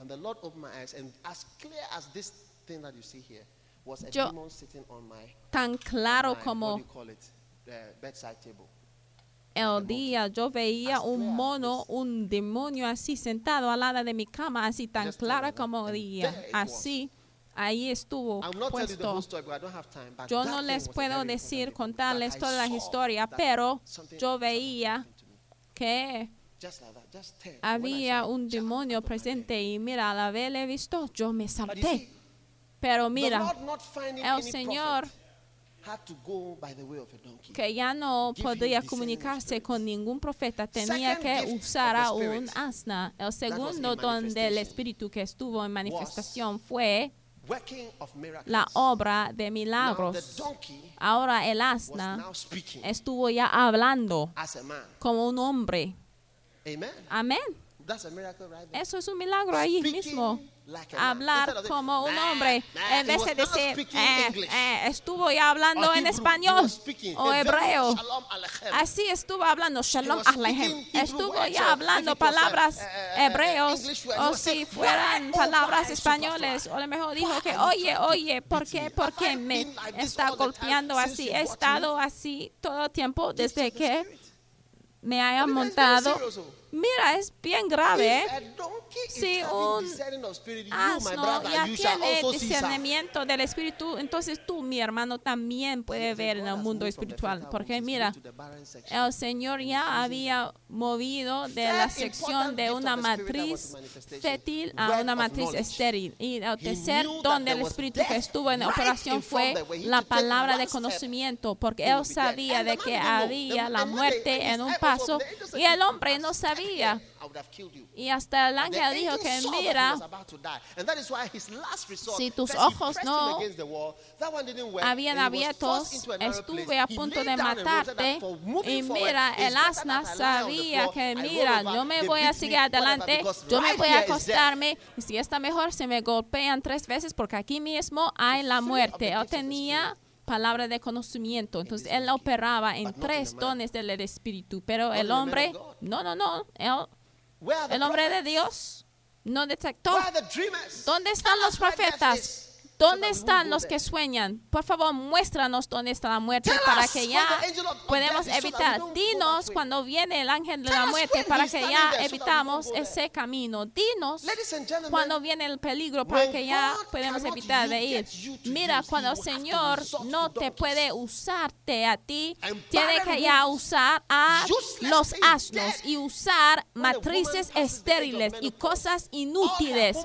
and the Lord opened my eyes, and as clear as this thing that you see here was a Yo- demon sitting on my, tan claro my what do como you call it, the bedside table. el día yo veía un mono, un demonio así sentado al lado de mi cama, así tan clara como día. Así, ahí estuvo puesto. Yo no les puedo decir, contarles toda la historia, pero yo veía que Había un demonio presente y mira, al haberle visto, yo me salté. Pero mira, el Señor que ya no podía comunicarse con ningún profeta, tenía que usar a un asna. El segundo in don del manifestation Espíritu que estuvo en manifestación fue la obra de milagros. Ahora el asna estuvo ya hablando como un hombre. Amen. Amén. Eso es un milagro ahí mismo. like man. Hablar como un "Nah, hombre nah," en vez de decir, "Eh, eh, estuvo ya hablando en español o hebreo. Así estuvo hablando Shalom Alejem. Estuvo ya hablando palabras uh, uh, hebreos English words, he o si fueran "Why, oh palabras españoles. O a lo mejor dijo que, oye, oye, ¿por qué, me? por qué me está golpeando así? He estado así todo el tiempo desde que. Me haya But it's very montado. Mira, es bien grave, ¿eh? Si un asno ya tiene discernimiento del espíritu, entonces tú, mi hermano, también puedes ver en el mundo espiritual. Porque mira, el Señor ya había movido de la sección de una matriz fértil a una matriz estéril. Y el tercer don del Espíritu que estuvo en operación fue la palabra de conocimiento, porque él sabía de que había la muerte en un paso y el hombre no sabía. Y hasta el ángel dijo que mira, si tus ojos no habían abiertos, estuve a punto de matarte. Y mira, el asna sabía que, mira, yo me voy a seguir adelante, yo me voy a acostarme, y si está mejor, se me golpean tres veces, porque aquí mismo hay la muerte. Él tenía palabra de conocimiento. Entonces, él operaba en tres dones del Espíritu, pero el hombre, no, no, no, él, el hombre de Dios no detectó. ¿Dónde están los profetas? ¿Dónde están los que sueñan? Por favor, muéstranos dónde está la muerte para que ya podemos evitar. Dinos cuando viene el ángel de la muerte para que ya evitamos ese camino. Dinos cuando viene el peligro para que ya podemos evitar de ir. Mira, cuando el Señor no te puede usarte a ti, tiene que ya usar a los asnos y usar matrices estériles y cosas inútiles.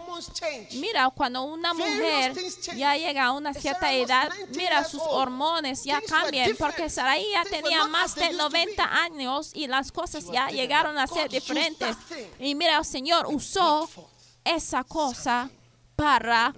Mira, cuando una mujer ya llega a una cierta edad, mira, sus hormonas ya cambian, porque Sarai ya tenía más de 90 años y las cosas ya llegaron a ser diferentes. Y mira, el Señor usó esa cosa para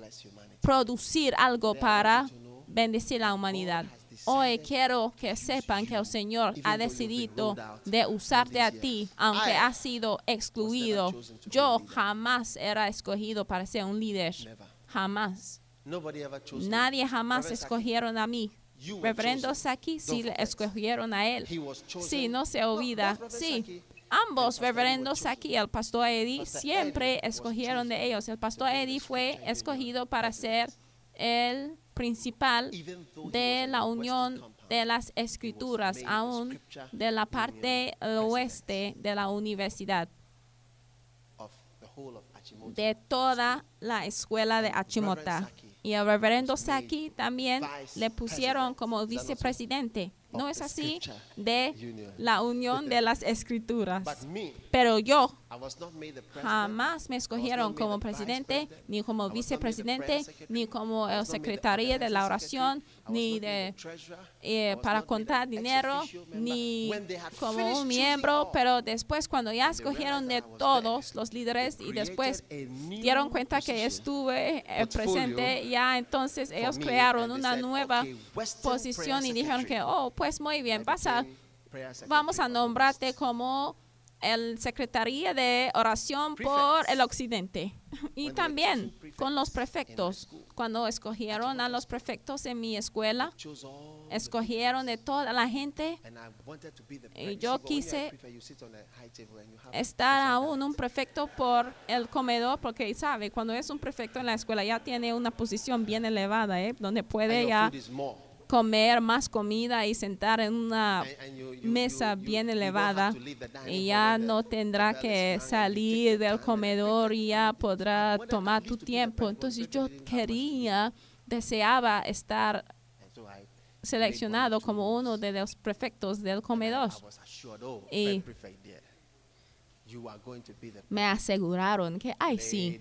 producir algo para bendecir la humanidad. Hoy quiero que sepan que el Señor ha decidido de usarte a ti, aunque has sido excluido. Yo jamás era escogido para ser un líder. Jamás. Nadie jamás escogieron a mí. Reverendo Saki sí le escogieron a él. Sí, no se olvida. Sí, ambos, Reverendo Saki y el pastor Eddie, siempre escogieron de ellos. El pastor Eddie fue escogido para ser el principal de la unión de las escrituras, aún de la parte oeste de la universidad de toda la escuela de Achimota. Y el reverendo Saki también le pusieron como vicepresidente. ¿No es así? De la unión de las escrituras. Pero yo jamás me escogieron como presidente, ni como vicepresidente, ni como el secretario de la oración, ni de eh, para contar dinero, ni como un miembro. Pero después, cuando ya escogieron de todos los líderes y después dieron cuenta que estuve eh, presente, ya entonces ellos crearon una nueva posición y dijeron que, oh, pues muy bien, vas a, vamos a nombrarte como el Secretaría de Oración por el Occidente. Y también con los prefectos. Cuando escogieron a los prefectos en mi escuela, escogieron de toda la gente. Y yo quise estar aún un prefecto por el comedor, porque sabe, cuando es un prefecto en la escuela ya tiene una posición bien elevada, ¿eh? donde puede ya comer más comida y sentar en una mesa bien elevada y ya no tendrá que salir del comedor y ya podrá tomar tu tiempo. Entonces yo quería, deseaba estar seleccionado como uno de los prefectos del comedor. Y me aseguraron que, ay, sí,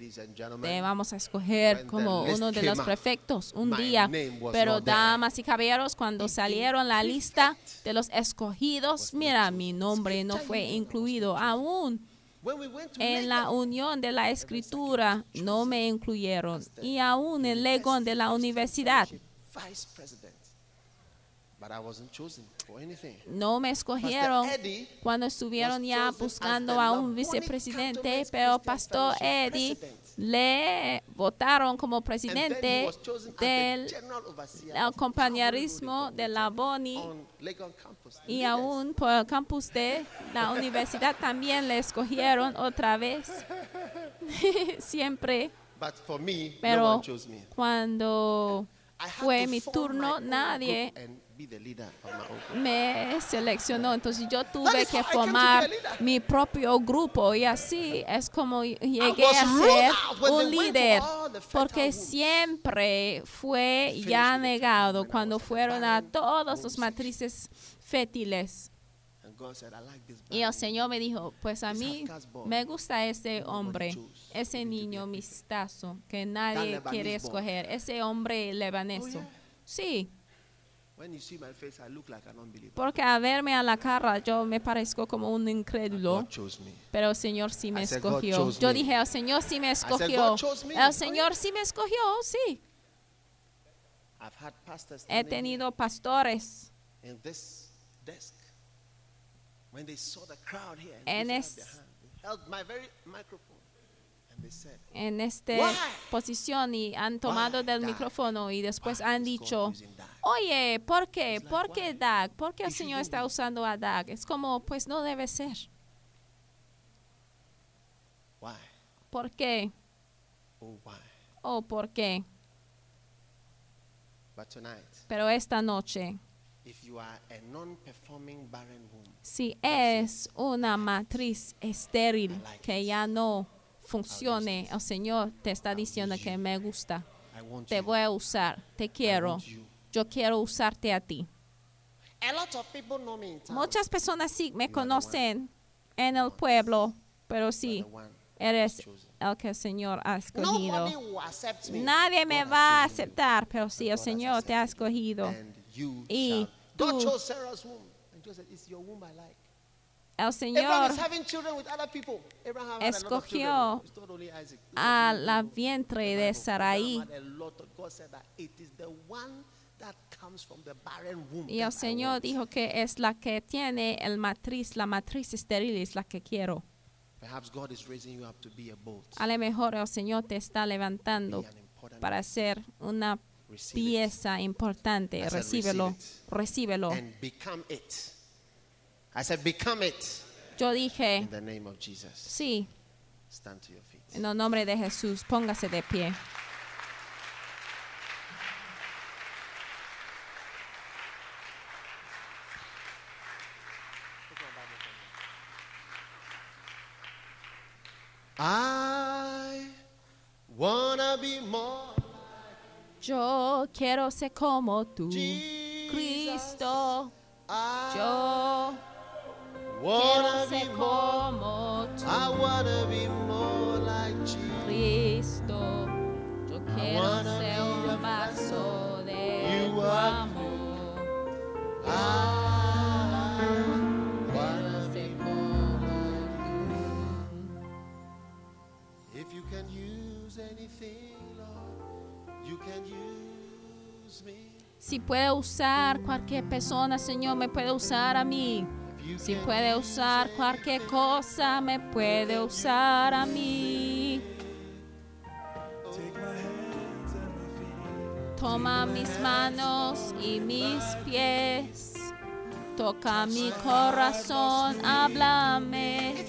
te vamos a escoger como uno de los prefectos un día. Pero, damas y caballeros, cuando salieron la lista de los escogidos, mira, mi nombre no fue incluido aún. En la unión de la escritura no me incluyeron y aún en Legon de la universidad. But I wasn't chosen for anything. no me escogieron Eddie cuando estuvieron ya buscando a un vicepresidente, pero Pastor Eddie le votaron como presidente del compañerismo de la Boni y aún por el campus de la universidad también le escogieron otra vez. Siempre, But for me, no pero one chose me. cuando fue mi turno, nadie me seleccionó, entonces yo tuve que formar mi propio grupo. Y así es como llegué a ser un líder, porque siempre fue ya negado cuando fueron a todas las matrices fértiles. Y el Señor me dijo, pues a mí me gusta ese hombre, ese niño mistazo que nadie quiere escoger, ese hombre lebaneso. Oh, yeah. Sí, porque a verme a la cara yo me parezco como un incrédulo, pero el Señor sí me I said, "God escogió. Yo me." dije, el Señor sí me escogió. El. Señor sí me escogió, sí. He tenido pastores En and es- their hand, they held my very microphone, and they said, en esta posición y han tomado del micrófono y después "Why han dicho, using that?" Oye, ¿por qué? ¿Por qué? Dag? ¿Por qué el Señor está usando a Dag? Es como, pues no debe ser. ¿Por qué? Oh? ¿O por qué? Pero esta noche, si es una matriz estéril que ya no funcione, el Señor te está diciendo que me gusta. Te voy a usar, te quiero. Yo quiero usarte a ti. A lot of people know me in town. Muchas personas sí me You conocen en el pueblo, pero sí, eres el que el Señor ha escogido. Nadie me God va a aceptar, pero sí, el Señor te ha escogido. Y tú-. El Señor escogió a la vientre de. Sarai. Y el Señor dijo que es la que tiene el matriz, la matriz estéril es la que quiero. A lo mejor el Señor te está levantando para ser una pieza importante. Recíbelo, recíbelo. Yo dije, sí, en el nombre de Jesús, póngase de pie. I wanna be more like Yo quiero ser como tú, Jesus. Cristo. I Yo wanna quiero be ser more. como tú, I wanna be more like Jesus. Cristo. Yo quiero ser un vaso de You tu amor. I Si puede usar cualquier persona, Señor, me puede usar a mí. Si puede usar cualquier cosa, me puede usar a mí. Toma mis manos y mis pies. Toca mi corazón, háblame.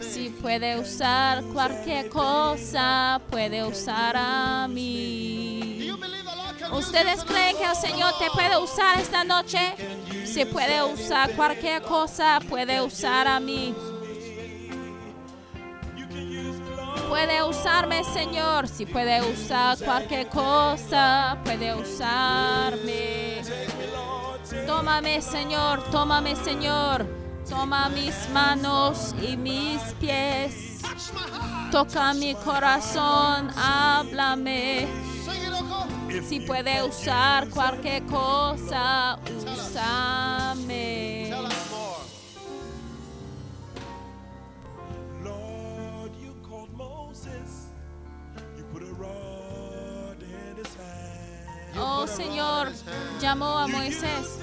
Si puede usar cualquier cosa, puede usar a mí. ¿Ustedes creen que el? Señor te puede usar esta noche? Si puede usar cualquier cosa, puede usar a mí. Puede usarme, Señor. Si puede usar cualquier cosa, puede usarme. Tómame, Señor, tómame, Señor. Toma mis manos y mis pies. Toca mi corazón, háblame. Si puede usar cualquier cosa, úsame. Oh Señor, llamó a Moisés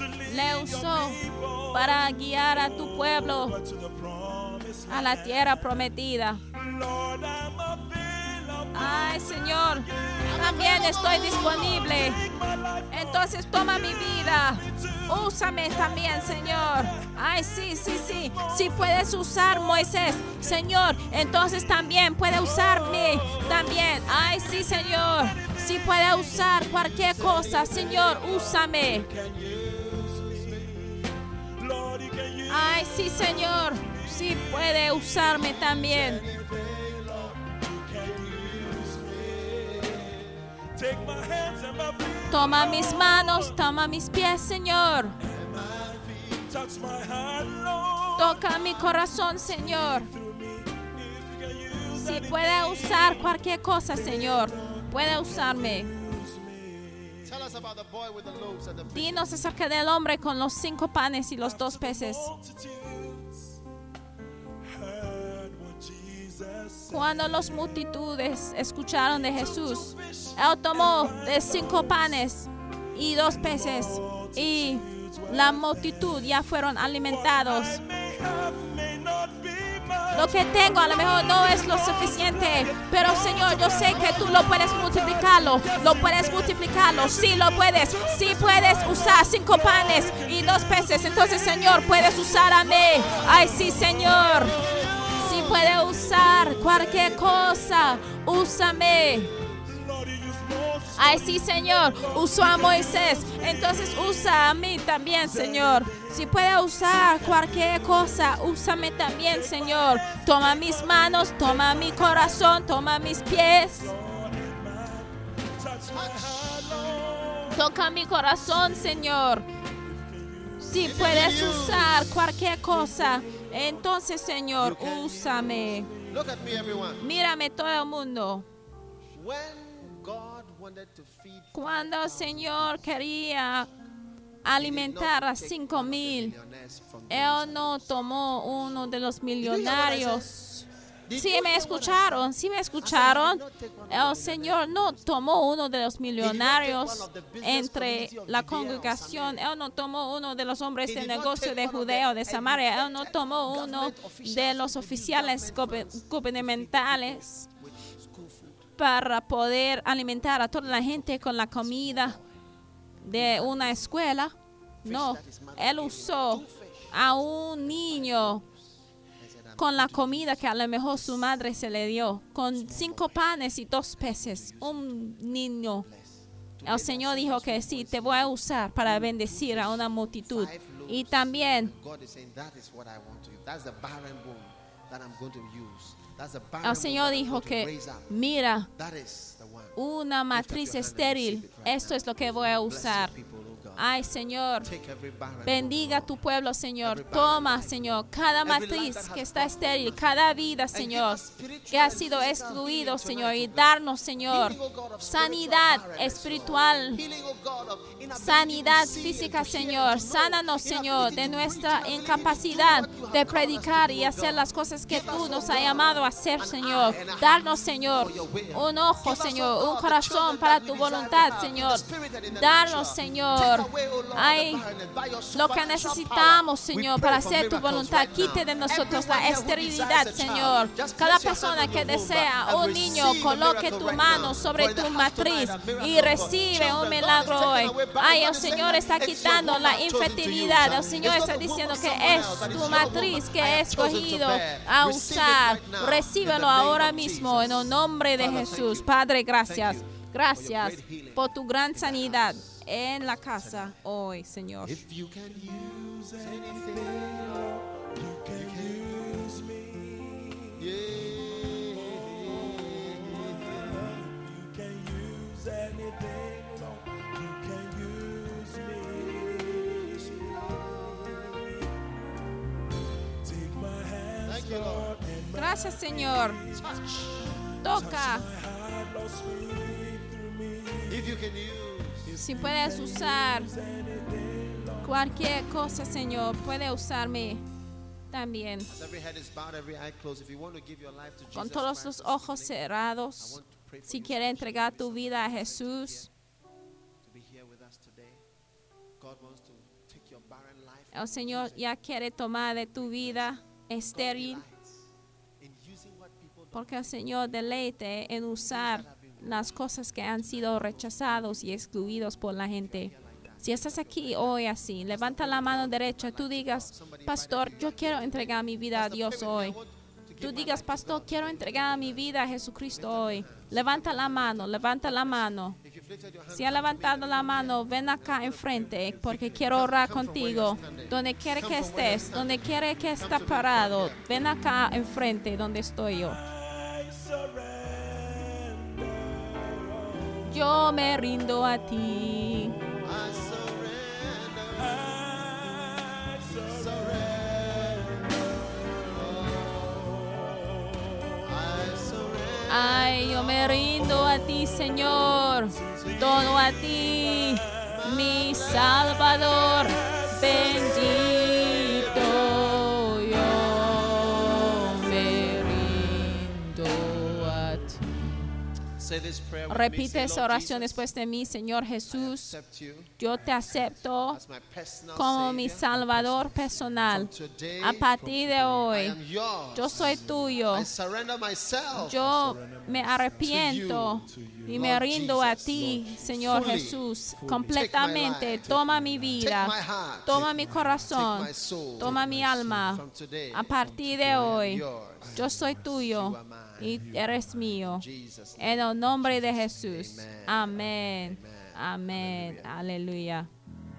le usó para guiar a tu pueblo a la tierra prometida. Ay, Señor, también estoy disponible. Entonces toma mi vida. Úsame también, Señor. Ay, sí, sí, sí. Si puedes usar Moisés, Señor, entonces también puede usarme. También. Ay, sí, Señor. Si puede usar cualquier cosa, Señor, úsame. Ay, sí, Señor. Sí puede usarme también. Toma mis manos, toma mis pies, Señor. Toca mi corazón, Señor. Si puede usar cualquier cosa, Señor, puede usarme. Dinos acerca del hombre con los cinco panes y los dos peces. Cuando las multitudes escucharon de Jesús, Él tomó de cinco panes y dos peces y la multitud ya fueron alimentados. Lo que tengo a lo mejor no es lo suficiente, pero Señor, yo sé que tú lo puedes multiplicarlo, lo puedes multiplicarlo, sí lo puedes, sí puedes usar cinco panes y dos peces, entonces Señor, puedes usar a mí. Ay, sí, Señor, sí puede usar cualquier cosa, úsame. Ay, sí, Señor, usó a Moisés, entonces usa a mí también, Señor. Si puede usar cualquier cosa, úsame también, Señor. Toma mis manos, toma mi corazón, toma mis pies. Toca mi corazón, Señor. Si puedes usar cualquier cosa, entonces, Señor, úsame. Look at me, everyone. Mírame todo el mundo. Cuando el Señor quería alimentar a cinco mil, Él no tomó uno de los millonarios. Sí me escucharon, sí me escucharon. El Señor no tomó uno de los millonarios entre la congregación. Él no tomó uno de los hombres de negocio de Judeo, de Samaria. Él no tomó uno de los oficiales gubernamentales para poder alimentar a toda la gente con la comida de una escuela. No, él usó a un niño con la comida que a lo mejor su madre se le dio, con cinco panes y dos peces, un niño. El Señor dijo que sí, te voy a usar para bendecir a una multitud. Y también el Señor dijo que, mira, Una matriz estéril, esto es lo que voy a usar. Ay, Señor, Bendiga tu pueblo, Señor. Toma, Señor, cada matriz que está estéril, cada vida, Señor, que ha sido excluido, Señor, y darnos, Señor, sanidad espiritual, sanidad física, Señor. Sánanos, Señor, de nuestra incapacidad de predicar y hacer las cosas que tú nos has llamado a hacer, Señor. Darnos, Señor, un ojo, Señor, un corazón para tu voluntad, Señor. Darnos. Señor. Take away, Lord, the Ay, barrenness by your lo que necesitamos, Señor, para hacer tu voluntad. Quite de nosotros la esterilidad, Señor. Cada persona on que desea un niño, coloque tu mano sobre tu matriz y recibe un milagro hoy. Ay, el. Señor está quitando la infertilidad. El Señor está diciendo que es tu matriz que he escogido a usar. Recíbelo ahora mismo en el nombre de Jesús. Padre, gracias. Gracias por tu gran sanidad en la casa hoy, Señor. Gracias, Señor. Toca. If you can use, Si puedes usar cualquier cosa, Señor, puede usarme también. Con todos los ojos cerrados, si quiere entregar tu vida a Jesús, El Señor ya quiere tomar de tu vida estéril porque el Señor deleite en usar las cosas que han sido rechazados y excluidos por la gente. Si estás aquí hoy así, levanta la mano derecha, tú digas, pastor, yo quiero entregar mi vida a Dios hoy. Tú digas, pastor, quiero entregar mi vida a Jesucristo hoy. Levanta la mano, levanta la mano. Si has levantado la mano, ven acá enfrente porque quiero orar contigo. Donde quiere que estés, donde quiere que estés parado, ven acá enfrente donde estoy yo. Yo me rindo a ti. Ay, yo me rindo a ti, Señor. Todo a ti, mi Salvador. Bendito Repite esa oración después de mí, Señor I Jesús. accept you Yo te acepto as my personal como mi Savior. Salvador personal. A partir de I hoy, yo soy tuyo. Yo me arrepiento to you, y me Lord rindo a Jesus, ti, Señor Jesús, completamente. Take my life, Toma mi Take vida, my heart. toma Take mi my- corazón, toma Take mi my soul. alma. A partir de hoy. Yo soy tuyo y eres mío. En el nombre de Jesús. Amén. Amén. Aleluya.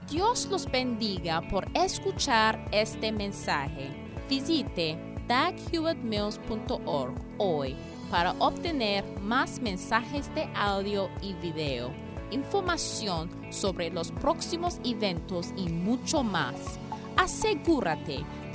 Dios los bendiga por escuchar este mensaje. Visite daghewittmills.org hoy para obtener más mensajes de audio y video, información sobre los próximos eventos y mucho más. Asegúrate